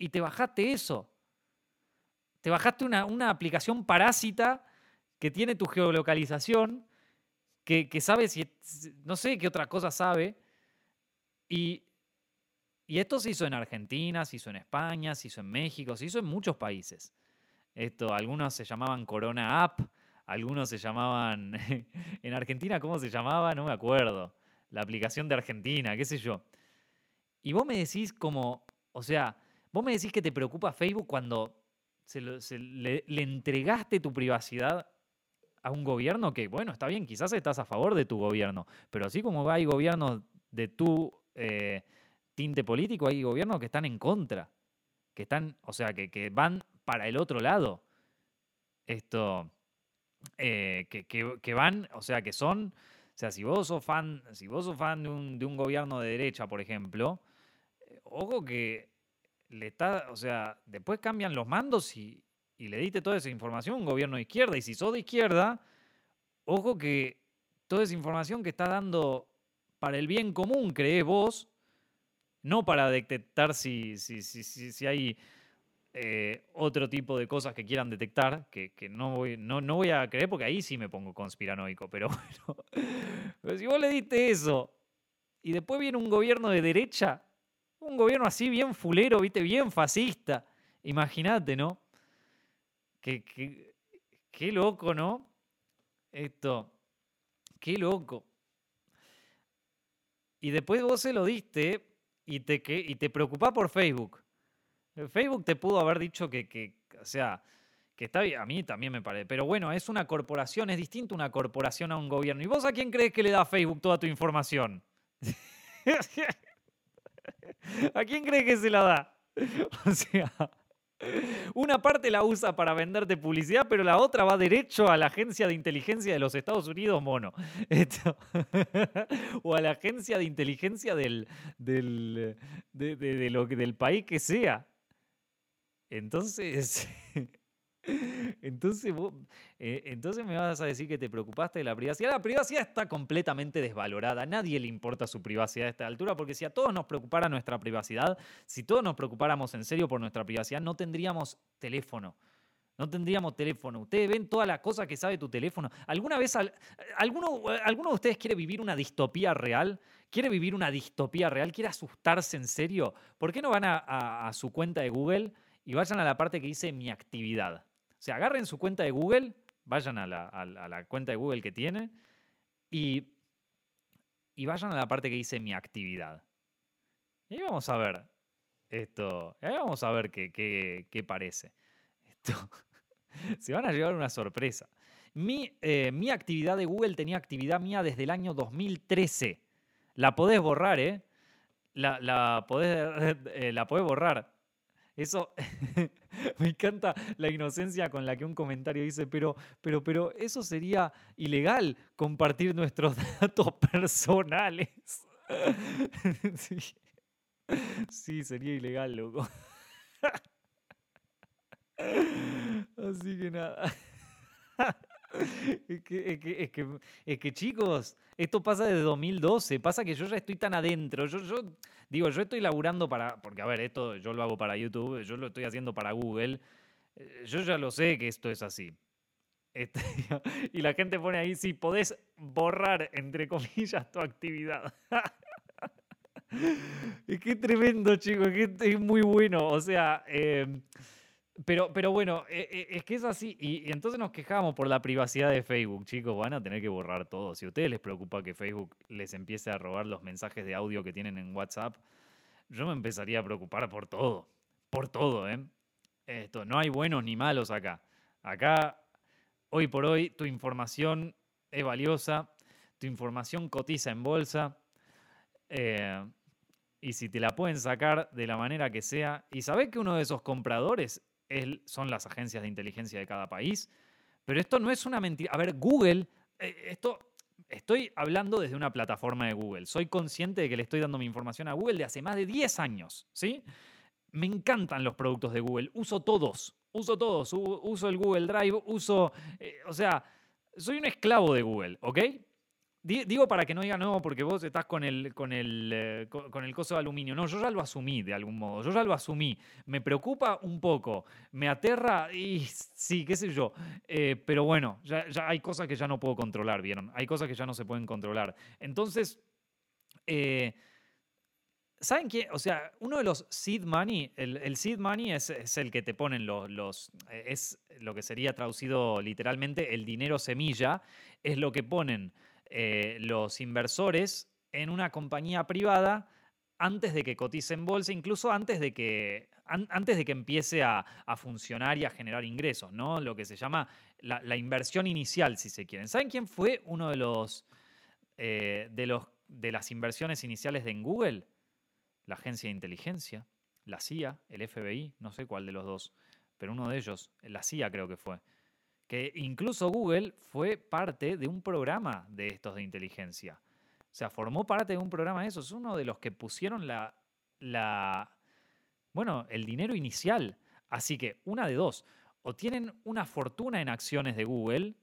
y te bajaste eso. Te bajaste una, aplicación parásita que tiene tu geolocalización, que, sabe si, no sé qué otra cosa sabe. Y, y esto se hizo en Argentina, se hizo en España, se hizo en México, se hizo en muchos países. Esto, algunos se llamaban Corona App, algunos se llamaban. en Argentina, ¿cómo se llamaba? No me acuerdo. La aplicación de Argentina, qué sé yo. Y vos me decís como, o sea, Vos me decís que te preocupa Facebook cuando le, entregaste tu privacidad a un gobierno que, bueno, está bien, quizás estás a favor de tu gobierno, pero así como hay gobiernos de tu eh, tinte político, hay gobiernos que están en contra, que están, o sea, que, van para el otro lado. Esto, eh, que, van, o sea, que son, o sea, si vos sos fan, si vos sos fan de un, de un gobierno de derecha, por ejemplo, eh, ojo que le está, o sea, después cambian los mandos y, le diste toda esa información a un gobierno de izquierda. Y si sos de izquierda, ojo que toda esa información que está dando para el bien común, crees vos, no para detectar si, si, si, si hay eh, otro tipo de cosas que quieran detectar, que, no, voy, no, no, voy a creer porque ahí sí me pongo conspiranoico, pero bueno, pero si vos le diste eso y después viene un gobierno de derecha un gobierno así bien fulero, ¿viste? Bien fascista. Imagínate, ¿no? Qué, qué, loco, ¿no? Esto. Qué loco. Y después vos se lo diste y te, y te preocupás por Facebook. Facebook te pudo haber dicho que, que, o sea, que está bien, a mí también me parece. Pero bueno, es una corporación, es distinto una corporación a un gobierno. ¿Y vos a quién crees que le da Facebook toda tu información? ¿A quién cree que se la da? O sea, una parte la usa para venderte publicidad, pero la otra va derecho a la agencia de inteligencia de los Estados Unidos, mono. o a la agencia de inteligencia del, del, del país que sea. Entonces, Entonces, eh, entonces me vas a decir que te preocupaste de la privacidad. La privacidad está completamente desvalorada. Nadie le importa su privacidad a esta altura, porque si a todos nos preocupara nuestra privacidad, si todos nos preocupáramos en serio por nuestra privacidad, no tendríamos teléfono. No tendríamos teléfono. Ustedes ven todas las cosas que sabe tu teléfono. ¿Alguna vez alguno, alguno de ustedes quiere vivir una distopía real? ¿Quiere vivir una distopía real? ¿Quiere asustarse en serio? ¿Por qué no van a su cuenta de Google y vayan a la parte que dice mi actividad? Sea, agarren su cuenta de Google, vayan a la, cuenta de Google que tiene y, vayan a la parte que dice mi actividad. Y ahí vamos a ver esto. ahí vamos a ver qué, qué, parece. Esto. Se van a llevar una sorpresa. Mi, eh, mi, actividad de Google tenía actividad mía desde el año 2013. La podés borrar, ¿eh? La, la, podés, eh, la podés borrar. Eso me encanta la inocencia con la que un comentario dice, pero, pero, pero eso sería ilegal compartir nuestros datos personales. sí. sería ilegal, loco. Así que nada. Es que, es, que, es, que, chicos, esto pasa desde 2012. Pasa que yo ya estoy tan adentro. Yo, yo digo, yo estoy laburando para. Porque, a ver, esto yo lo hago para YouTube, yo lo estoy haciendo para Google. Eh, yo ya lo sé que esto es así. Este, y la gente pone ahí si podés borrar, entre comillas, tu actividad. es que tremendo, chicos. Es muy bueno. O sea. Eh, pero, pero bueno, e, e, es que es así. Y, entonces nos quejamos por la privacidad de Facebook. Chicos, van a tener que borrar todo. Si a ustedes les preocupa que Facebook les empiece a robar los mensajes de audio que tienen en WhatsApp, yo me empezaría a preocupar por todo. Por todo, ¿eh? Esto, no hay buenos ni malos acá. Acá, hoy por hoy, tu información es valiosa, tu información cotiza en bolsa. Eh, y si te la pueden sacar de la manera que sea, y sabés que uno de esos compradores son las agencias de inteligencia de cada país. Pero esto no es una mentira. A ver, Google, eh, esto estoy hablando desde una plataforma de Google. Soy consciente de que le estoy dando mi información a Google de hace más de 10 años, ¿sí? Me encantan los productos de Google, uso todos, uso todos, uso el Google Drive, uso, eh, o sea, soy un esclavo de Google, ¿ok? Digo para que no diga no, porque vos estás con el, con, el, eh, el coso de aluminio. No, yo ya lo asumí de algún modo. Yo ya lo asumí. Me preocupa un poco. Me aterra y sí, qué sé yo. Eh, pero bueno, ya, hay cosas que ya no puedo controlar, ¿vieron? Hay cosas que ya no se pueden controlar. Entonces, eh, ¿saben qué? O sea, uno de los seed money, el, seed money es, es, el que te ponen los. Es lo que sería traducido literalmente el dinero semilla. Es lo que ponen eh, los inversores en una compañía privada antes de que cotice en bolsa, incluso antes de que, antes de que empiece a, funcionar y a generar ingresos, ¿no? Lo que se llama la, inversión inicial, si se quieren. ¿Saben quién fue uno de los, eh, de los de las inversiones iniciales de en Google? La agencia de inteligencia, la CIA, el FBI, no sé cuál de los dos, pero uno de ellos, la CIA creo que fue incluso Google fue parte de un programa de estos de inteligencia. O sea, formó parte de un programa de eso. Es uno de los que pusieron la, bueno, el dinero inicial. Así que una de dos. O tienen una fortuna en acciones de Google,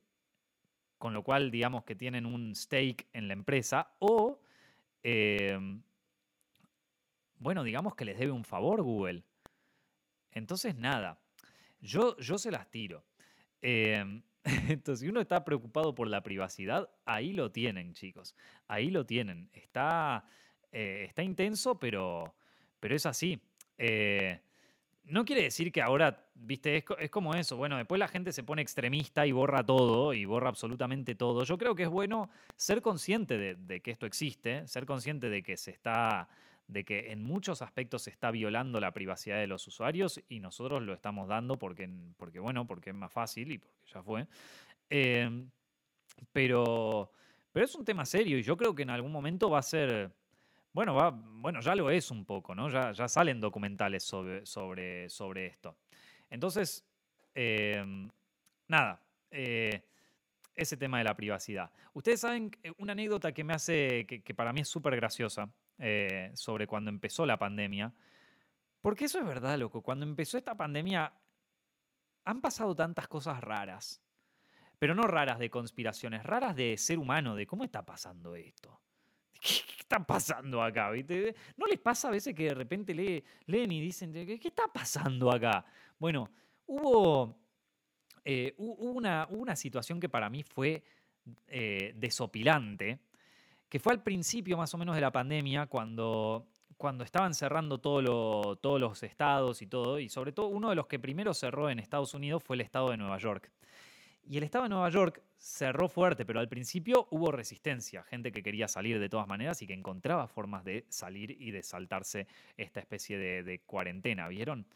con lo cual digamos que tienen un stake en la empresa, o, em, bueno, digamos que les debe un favor Google. Entonces, nada, yo, yo se las tiro. Em, entonces, si uno está preocupado por la privacidad, ahí lo tienen, chicos. Ahí lo tienen. Está, eh, está intenso, pero, pero es así. Eh, no quiere decir que ahora, viste, es, como eso. Bueno, después la gente se pone extremista y borra todo, y borra absolutamente todo. Yo creo que es bueno ser consciente de que esto existe, ser consciente de que se está de que en muchos aspectos se está violando la privacidad de los usuarios y nosotros lo estamos dando porque, porque bueno, porque es más fácil y porque ya fue. Em, pero, pero es un tema serio y yo creo que en algún momento va a ser, bueno, va, bueno ya lo es un poco, ¿no? Ya, ya salen documentales sobre, sobre, sobre esto. Entonces, em, nada, eh, ese tema de la privacidad. Ustedes saben una anécdota que me hace, que, que para mí es súper graciosa, eh, sobre cuando empezó la pandemia. Porque eso es verdad, loco. Cuando empezó esta pandemia han pasado tantas cosas raras. Pero no raras de conspiraciones, raras de ser humano, de cómo está pasando esto. ¿Qué, está pasando acá? ¿No les pasa a veces que de repente leen y dicen, ¿qué, está pasando acá? Bueno, hubo, eh, una, una, situación que para mí fue eh, desopilante que fue al principio más o menos de la pandemia, cuando, cuando estaban cerrando todo todos los estados y todo, y sobre todo uno de los que primero cerró en Estados Unidos fue el estado de Nueva York. Y el estado de Nueva York cerró fuerte, pero al principio hubo resistencia, gente que quería salir de todas maneras y que encontraba formas de salir y de saltarse esta especie de, cuarentena, ¿vieron?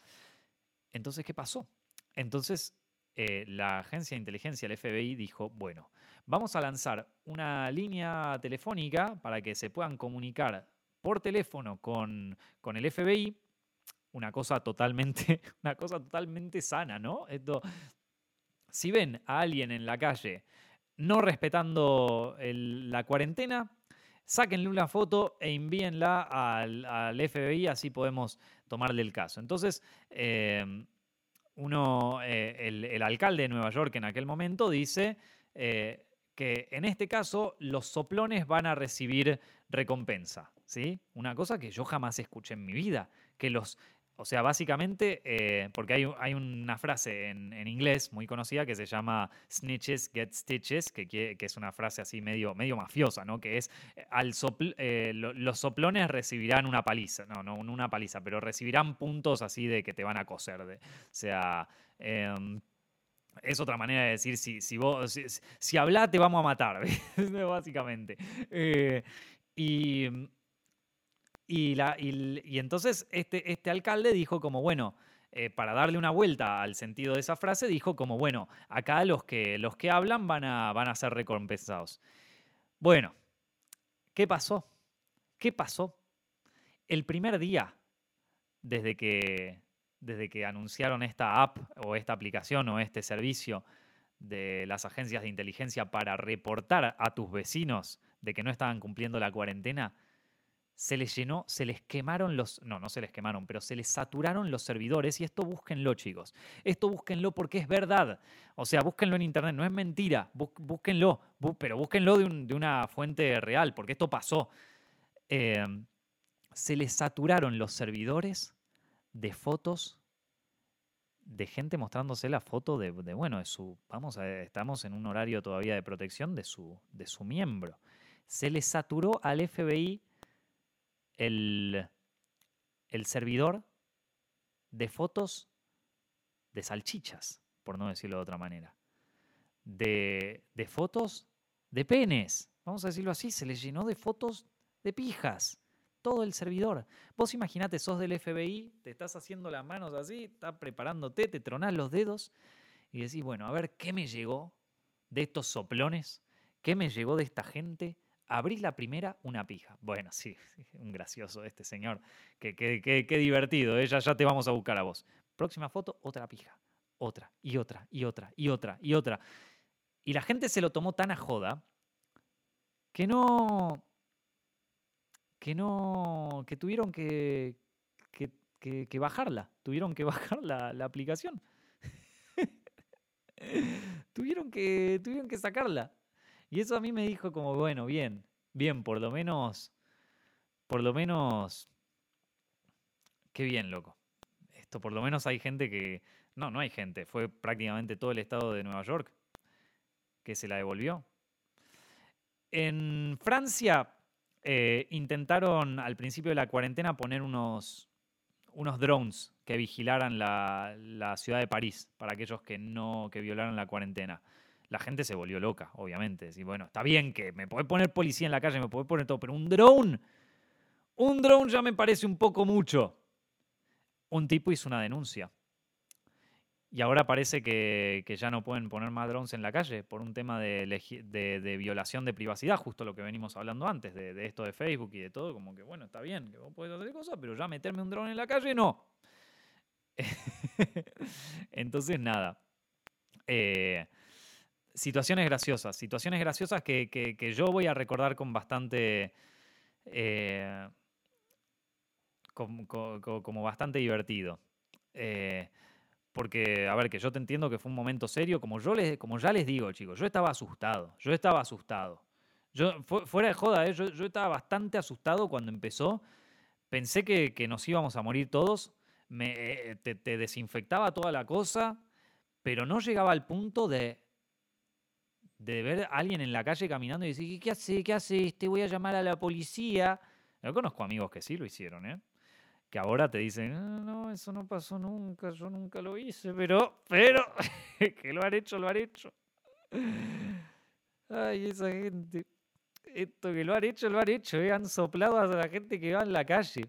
Entonces, ¿qué pasó? Entonces, eh, la agencia de inteligencia, el FBI, dijo, bueno, Vamos a lanzar una línea telefónica para que se puedan comunicar por teléfono con, el FBI una cosa totalmente, una cosa totalmente sana, ¿no? Esto, si ven a alguien en la calle no respetando la cuarentena, sáquenle una foto e envíenla al, FBI, así podemos tomarle el caso. Entonces, em, uno, eh, el, alcalde de Nueva York en aquel momento dice eh, que en este caso los soplones van a recibir recompensa. ¿sí? Una cosa que yo jamás escuché en mi vida, que los o sea, básicamente, eh, porque hay, hay, una frase en, inglés muy conocida que se llama snitches get stitches, que, que, es una frase así medio, medio mafiosa, ¿no? Que es, eh, al eh, los soplones recibirán una paliza, no, no una paliza, pero recibirán puntos así de que te van a coser. De, o sea, em, es otra manera de decir, si, si vos, si, si te vamos a matar, básicamente. y y, la, y, entonces este, este, alcalde dijo como, bueno, eh, para darle una vuelta al sentido de esa frase, dijo como, bueno, acá los que, los que hablan van a, van a ser recompensados. Bueno, ¿qué pasó? ¿Qué pasó? El primer día, desde que, desde que anunciaron esta app o esta aplicación o este servicio de las agencias de inteligencia para reportar a tus vecinos de que no estaban cumpliendo la cuarentena, se les llenó, se les quemaron los, no, no se les quemaron, pero se les saturaron los servidores y esto búsquenlo chicos, esto búsquenlo porque es verdad, o sea, búsquenlo en internet, no es mentira, búsquenlo, pero búsquenlo de, una fuente real, porque esto pasó. Em, se les saturaron los servidores de fotos de gente mostrándose la foto de, bueno, de su, vamos a, estamos en un horario todavía de protección de su, de su miembro. Se les saturó al FBI el, servidor de fotos de salchichas, por no decirlo de otra manera. De, de fotos de penes, vamos a decirlo así, se les llenó de fotos de pijas todo el servidor. Vos imaginate, sos del FBI, te estás haciendo las manos así, estás preparándote, te tronás los dedos y decís, bueno, a ver qué me llegó de estos soplones, qué me llegó de esta gente Abrís la primera, una pija. Bueno, sí, un gracioso este señor. Qué, qué, divertido, ¿eh? ya, te vamos a buscar a vos. Próxima foto, otra pija. Otra, y otra, y otra, y otra, y otra. Y la gente se lo tomó tan a joda que no. Que no. que tuvieron que. que, bajarla. Tuvieron que bajar la, la aplicación. tuvieron, que, tuvieron que sacarla. Y eso a mí me dijo como, bueno, bien, bien, por lo menos, por lo menos, qué bien, loco. Esto, por lo menos hay gente que, no, no hay gente, fue prácticamente todo el estado de Nueva York que se la devolvió. En Francia eh, intentaron al principio de la cuarentena poner unos, unos drones que vigilaran la, la, ciudad de París para aquellos que no que violaran la cuarentena la gente se volvió loca, obviamente. Y bueno, está bien que me puede poner policía en la calle, me puede poner todo, pero un drone, un drone ya me parece un poco mucho. Un tipo hizo una denuncia. Y ahora parece que, ya no pueden poner más drones en la calle por un tema de, violación de privacidad, justo lo que venimos hablando antes, de, esto de Facebook y de todo, como que bueno, está bien, que vos podés hacer cosas, pero ya meterme un drone en la calle, no. Entonces, nada. Eh, situaciones graciosas, situaciones graciosas que, yo voy a recordar con bastante... Eh, como, bastante divertido. Eh, porque, a ver, que yo te entiendo que fue un momento serio, como, yo les, como ya les digo, chicos, yo estaba asustado, yo estaba asustado. Yo, fuera de joda, eh, yo, estaba bastante asustado cuando empezó. Pensé que, nos íbamos a morir todos. Me, te, te desinfectaba toda la cosa, pero no llegaba al punto de de ver a alguien en la calle caminando y decir, ¿qué hace? ¿Qué hace? Te voy a llamar a la policía. Yo conozco amigos que sí lo hicieron, ¿eh? Que ahora te dicen, no, no, eso no pasó nunca, yo nunca lo hice, pero, pero, que lo han hecho, lo han hecho. Ay, esa gente. Esto que lo han hecho, lo han hecho, ¿eh? Han soplado a la gente que va en la calle.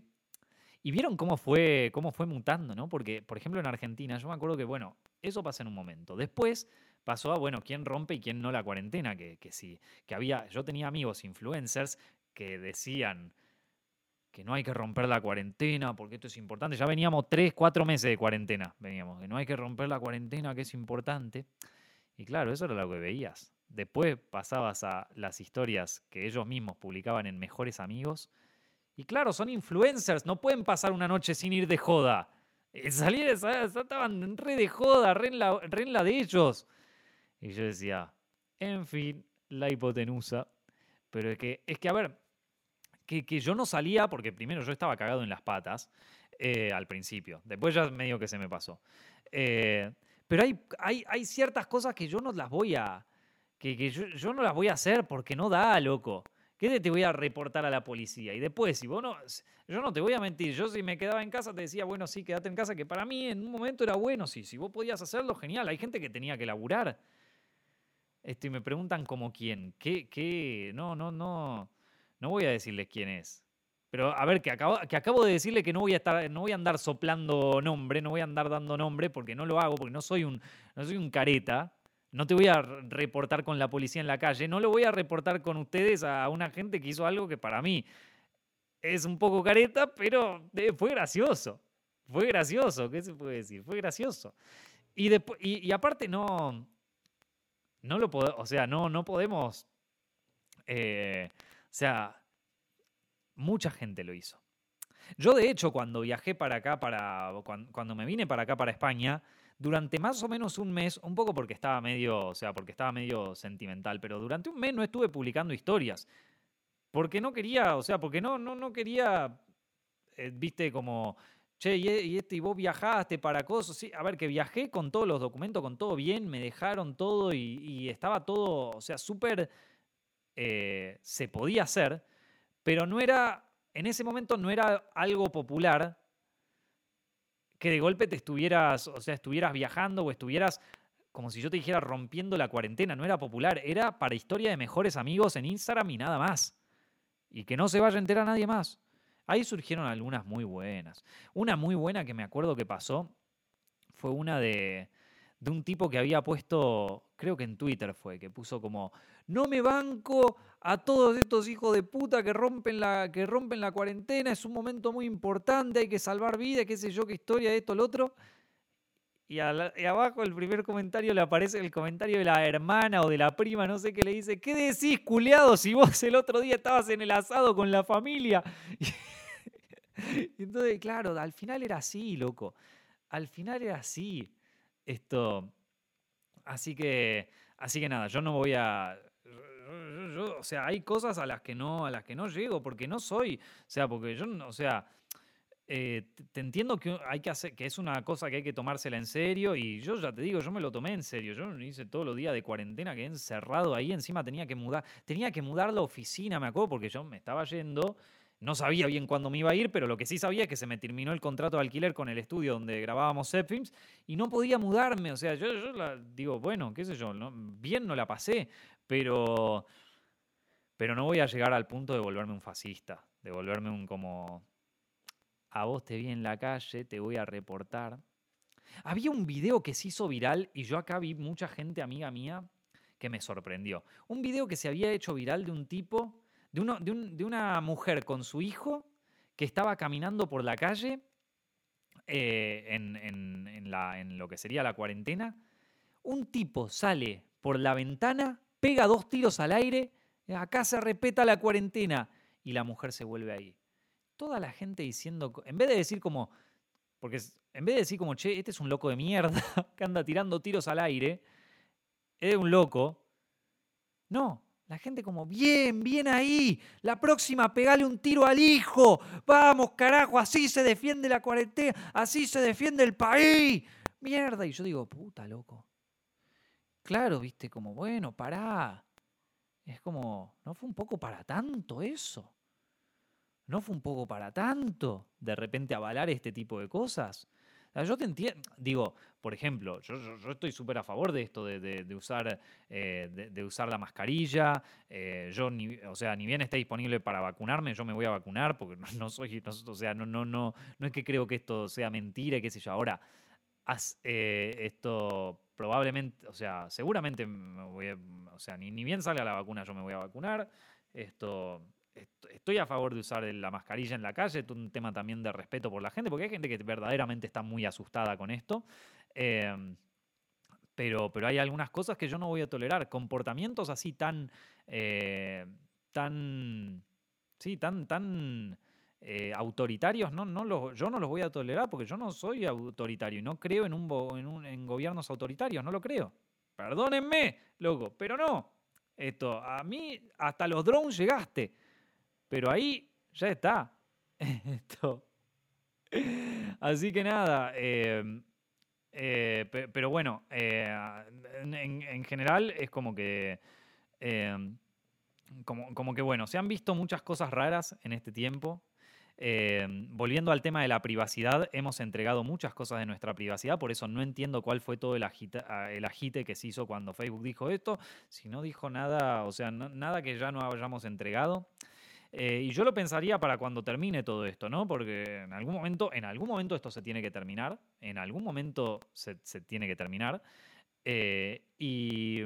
Y vieron cómo fue, cómo fue mutando, ¿no? Porque, por ejemplo, en Argentina, yo me acuerdo que, bueno, eso pasa en un momento. Después pasó a, bueno, quién rompe y quién no la cuarentena, que, que sí, que había, yo tenía amigos influencers que decían que no hay que romper la cuarentena porque esto es importante. Ya veníamos tres, cuatro meses de cuarentena, veníamos, que no hay que romper la cuarentena, que es importante. Y claro, eso era lo que veías. Después pasabas a las historias que ellos mismos publicaban en Mejores Amigos. Y claro, son influencers, no pueden pasar una noche sin ir de joda. Eh, salir, estaban re de joda, re en, la, re en la de ellos. Y yo decía, en fin, la hipotenusa. Pero es que, es que a ver, que, yo no salía, porque primero yo estaba cagado en las patas eh, al principio. Después ya medio que se me pasó. Eh, pero hay, hay, ciertas cosas que yo no las voy a. que, que yo, no las voy a hacer porque no da, loco. ¿Qué te voy a reportar a la policía? Y después, si vos no. Yo no te voy a mentir. Yo, si me quedaba en casa, te decía, bueno, sí, quédate en casa, que para mí en un momento era bueno, sí. Si vos podías hacerlo, genial. Hay gente que tenía que laburar. Este, y me preguntan como quién. ¿Qué? ¿Qué? No, no, no. No voy a decirles quién es. Pero a ver, que acabo, que acabo de decirle que no voy a estar, no voy a andar soplando nombre, no voy a andar dando nombre, porque no lo hago, porque no soy un, no soy un careta. No te voy a reportar con la policía en la calle, no lo voy a reportar con ustedes a una gente que hizo algo que para mí es un poco careta, pero fue gracioso. Fue gracioso, ¿qué se puede decir? Fue gracioso. Y, después, y, aparte no, no lo podemos, o sea, no, no podemos, eh, sea, mucha gente lo hizo. Yo de hecho cuando viajé para acá, para, cuando me vine para acá, para España, durante más o menos un mes, un poco porque estaba medio, o sea, porque estaba medio sentimental, pero durante un mes no estuve publicando historias. Porque no quería, o sea, porque no, no, no quería, eh, viste, como, che, y, este, y vos viajaste para cosas. Sí, a ver, que viajé con todos los documentos, con todo bien, me dejaron todo y, estaba todo, o sea, súper, eh, se podía hacer, pero no era, en ese momento no era algo popular que de golpe te estuvieras, o sea, estuvieras viajando o estuvieras, como si yo te dijera, rompiendo la cuarentena. No era popular, era para historia de mejores amigos en Instagram y nada más. Y que no se vaya a enterar nadie más. Ahí surgieron algunas muy buenas. Una muy buena que me acuerdo que pasó fue una de, de un tipo que había puesto, creo que en Twitter fue, que puso como, no me banco a todos estos hijos de puta que rompen la, que rompen la cuarentena, es un momento muy importante, hay que salvar vidas, qué sé yo, qué historia, esto, lo otro. Y, abajo el primer comentario le aparece el comentario de la hermana o de la prima, no sé qué le dice, ¿qué decís, culeado, si vos el otro día estabas en el asado con la familia? Y entonces, claro, al final era así, loco. Al final era así. Esto. Así que. Así que nada, yo no voy a o sea, hay cosas a las que no, a las que no llego, porque no soy, o sea, porque yo, o sea, eh, te entiendo que hay que hacer, que es una cosa que hay que tomársela en serio, y yo ya te digo, yo me lo tomé en serio. Yo hice todos los días de cuarentena, quedé encerrado ahí, encima tenía que mudar, tenía que mudar la oficina, me acuerdo, porque yo me estaba yendo. No sabía bien cuándo me iba a ir, pero lo que sí sabía es que se me terminó el contrato de alquiler con el estudio donde grabábamos Zepfilms y no podía mudarme. O sea, yo, yo la, digo, bueno, qué sé yo, ¿no? bien no la pasé, pero pero no voy a llegar al punto de volverme un fascista, de volverme un como, a vos te vi en la calle, te voy a reportar. Había un video que se hizo viral y yo acá vi mucha gente amiga mía que me sorprendió. Un video que se había hecho viral de un tipo, de, una mujer con su hijo que estaba caminando por la calle eh, en lo que sería la cuarentena. Un tipo sale por la ventana, pega dos tiros al aire acá se respeta la cuarentena. Y la mujer se vuelve ahí. Toda la gente diciendo, en vez de decir como, porque en vez de decir como, che, este es un loco de mierda que anda tirando tiros al aire, es un loco. No, la gente como, bien, bien ahí. La próxima, pegale un tiro al hijo. Vamos, carajo, así se defiende la cuarentena, así se defiende el país. Mierda. Y yo digo, puta, loco. Claro, viste, como, bueno, pará. Es como, ¿no fue un poco para tanto eso? ¿No fue un poco para tanto de repente avalar este tipo de cosas? Yo te entiendo, digo, por ejemplo, yo, estoy súper a favor de esto, de, usar, eh, de, usar la mascarilla. Eh, yo, ni, o sea, ni bien esté disponible para vacunarme, yo me voy a vacunar porque no, soy, o sea, no, no, no, no es que creo que esto sea mentira, qué sé yo. Ahora, eh, esto probablemente, o sea, seguramente me voy o sea, ni, ni bien salga la vacuna yo me voy a vacunar. Esto, estoy a favor de usar la mascarilla en la calle, es un tema también de respeto por la gente, porque hay gente que verdaderamente está muy asustada con esto. Em, pero, pero hay algunas cosas que yo no voy a tolerar. Comportamientos así tan. Eh, tan. Sí, tan. tan eh, autoritarios, no, no yo no los voy a tolerar porque yo no soy autoritario y no creo en, un, en, gobiernos autoritarios, no lo creo. Perdónenme, loco, pero no. Esto, a mí hasta los drones llegaste, pero ahí ya está. Esto. Así que nada, em, eh, pero bueno, eh, en, general es como que... Em, como, que bueno, se han visto muchas cosas raras en este tiempo. Em, volviendo al tema de la privacidad, hemos entregado muchas cosas de nuestra privacidad, por eso no entiendo cuál fue todo el, el agite que se hizo cuando Facebook dijo esto, si no dijo nada, o sea, nada que ya no hayamos entregado. Eh, y yo lo pensaría para cuando termine todo esto, ¿no? Porque en algún momento, en algún momento esto se tiene que terminar, en algún momento se, tiene que terminar. Eh, y,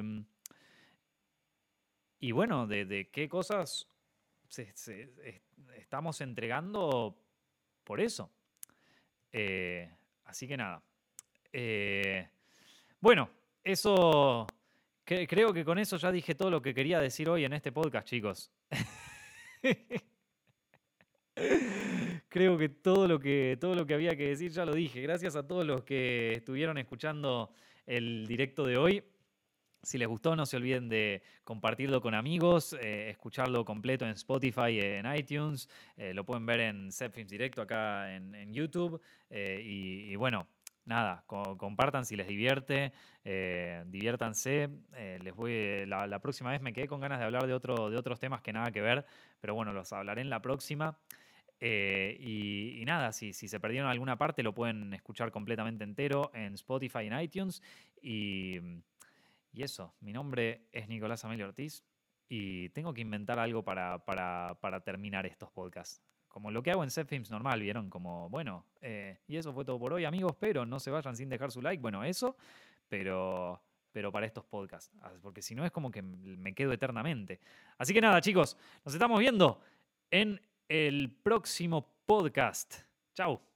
y bueno, de, qué cosas estamos entregando por eso. Eh, así que nada. bueno, eso... creo que con eso ya dije todo lo que quería decir hoy en este podcast, chicos. Creo que todo lo que todo lo que había que decir ya lo dije. Gracias a todos los que estuvieron escuchando el directo de hoy. Si les gustó, no se olviden de compartirlo con amigos, eh, escucharlo completo en Spotify, en iTunes. Eh, lo pueden ver en Zepfilms Directo acá en, YouTube. Eh, y, bueno, nada, compartan si les divierte, eh, diviértanse. Eh, les voy, la, próxima vez me quedé con ganas de hablar de, otro, de otros temas que nada que ver, pero bueno, los hablaré en la próxima. Eh, y, nada, si, se perdieron alguna parte, lo pueden escuchar completamente entero en Spotify y en iTunes. Y, eso, mi nombre es Nicolás Amelio Ortiz y tengo que inventar algo para, para terminar estos podcasts como lo que hago en Films normal, ¿vieron? Como, bueno, eh, y eso fue todo por hoy, amigos, pero no se vayan sin dejar su like. Bueno, eso, pero, pero para estos podcasts, porque si no es como que me quedo eternamente. Así que nada, chicos, nos estamos viendo en el próximo podcast. Chao.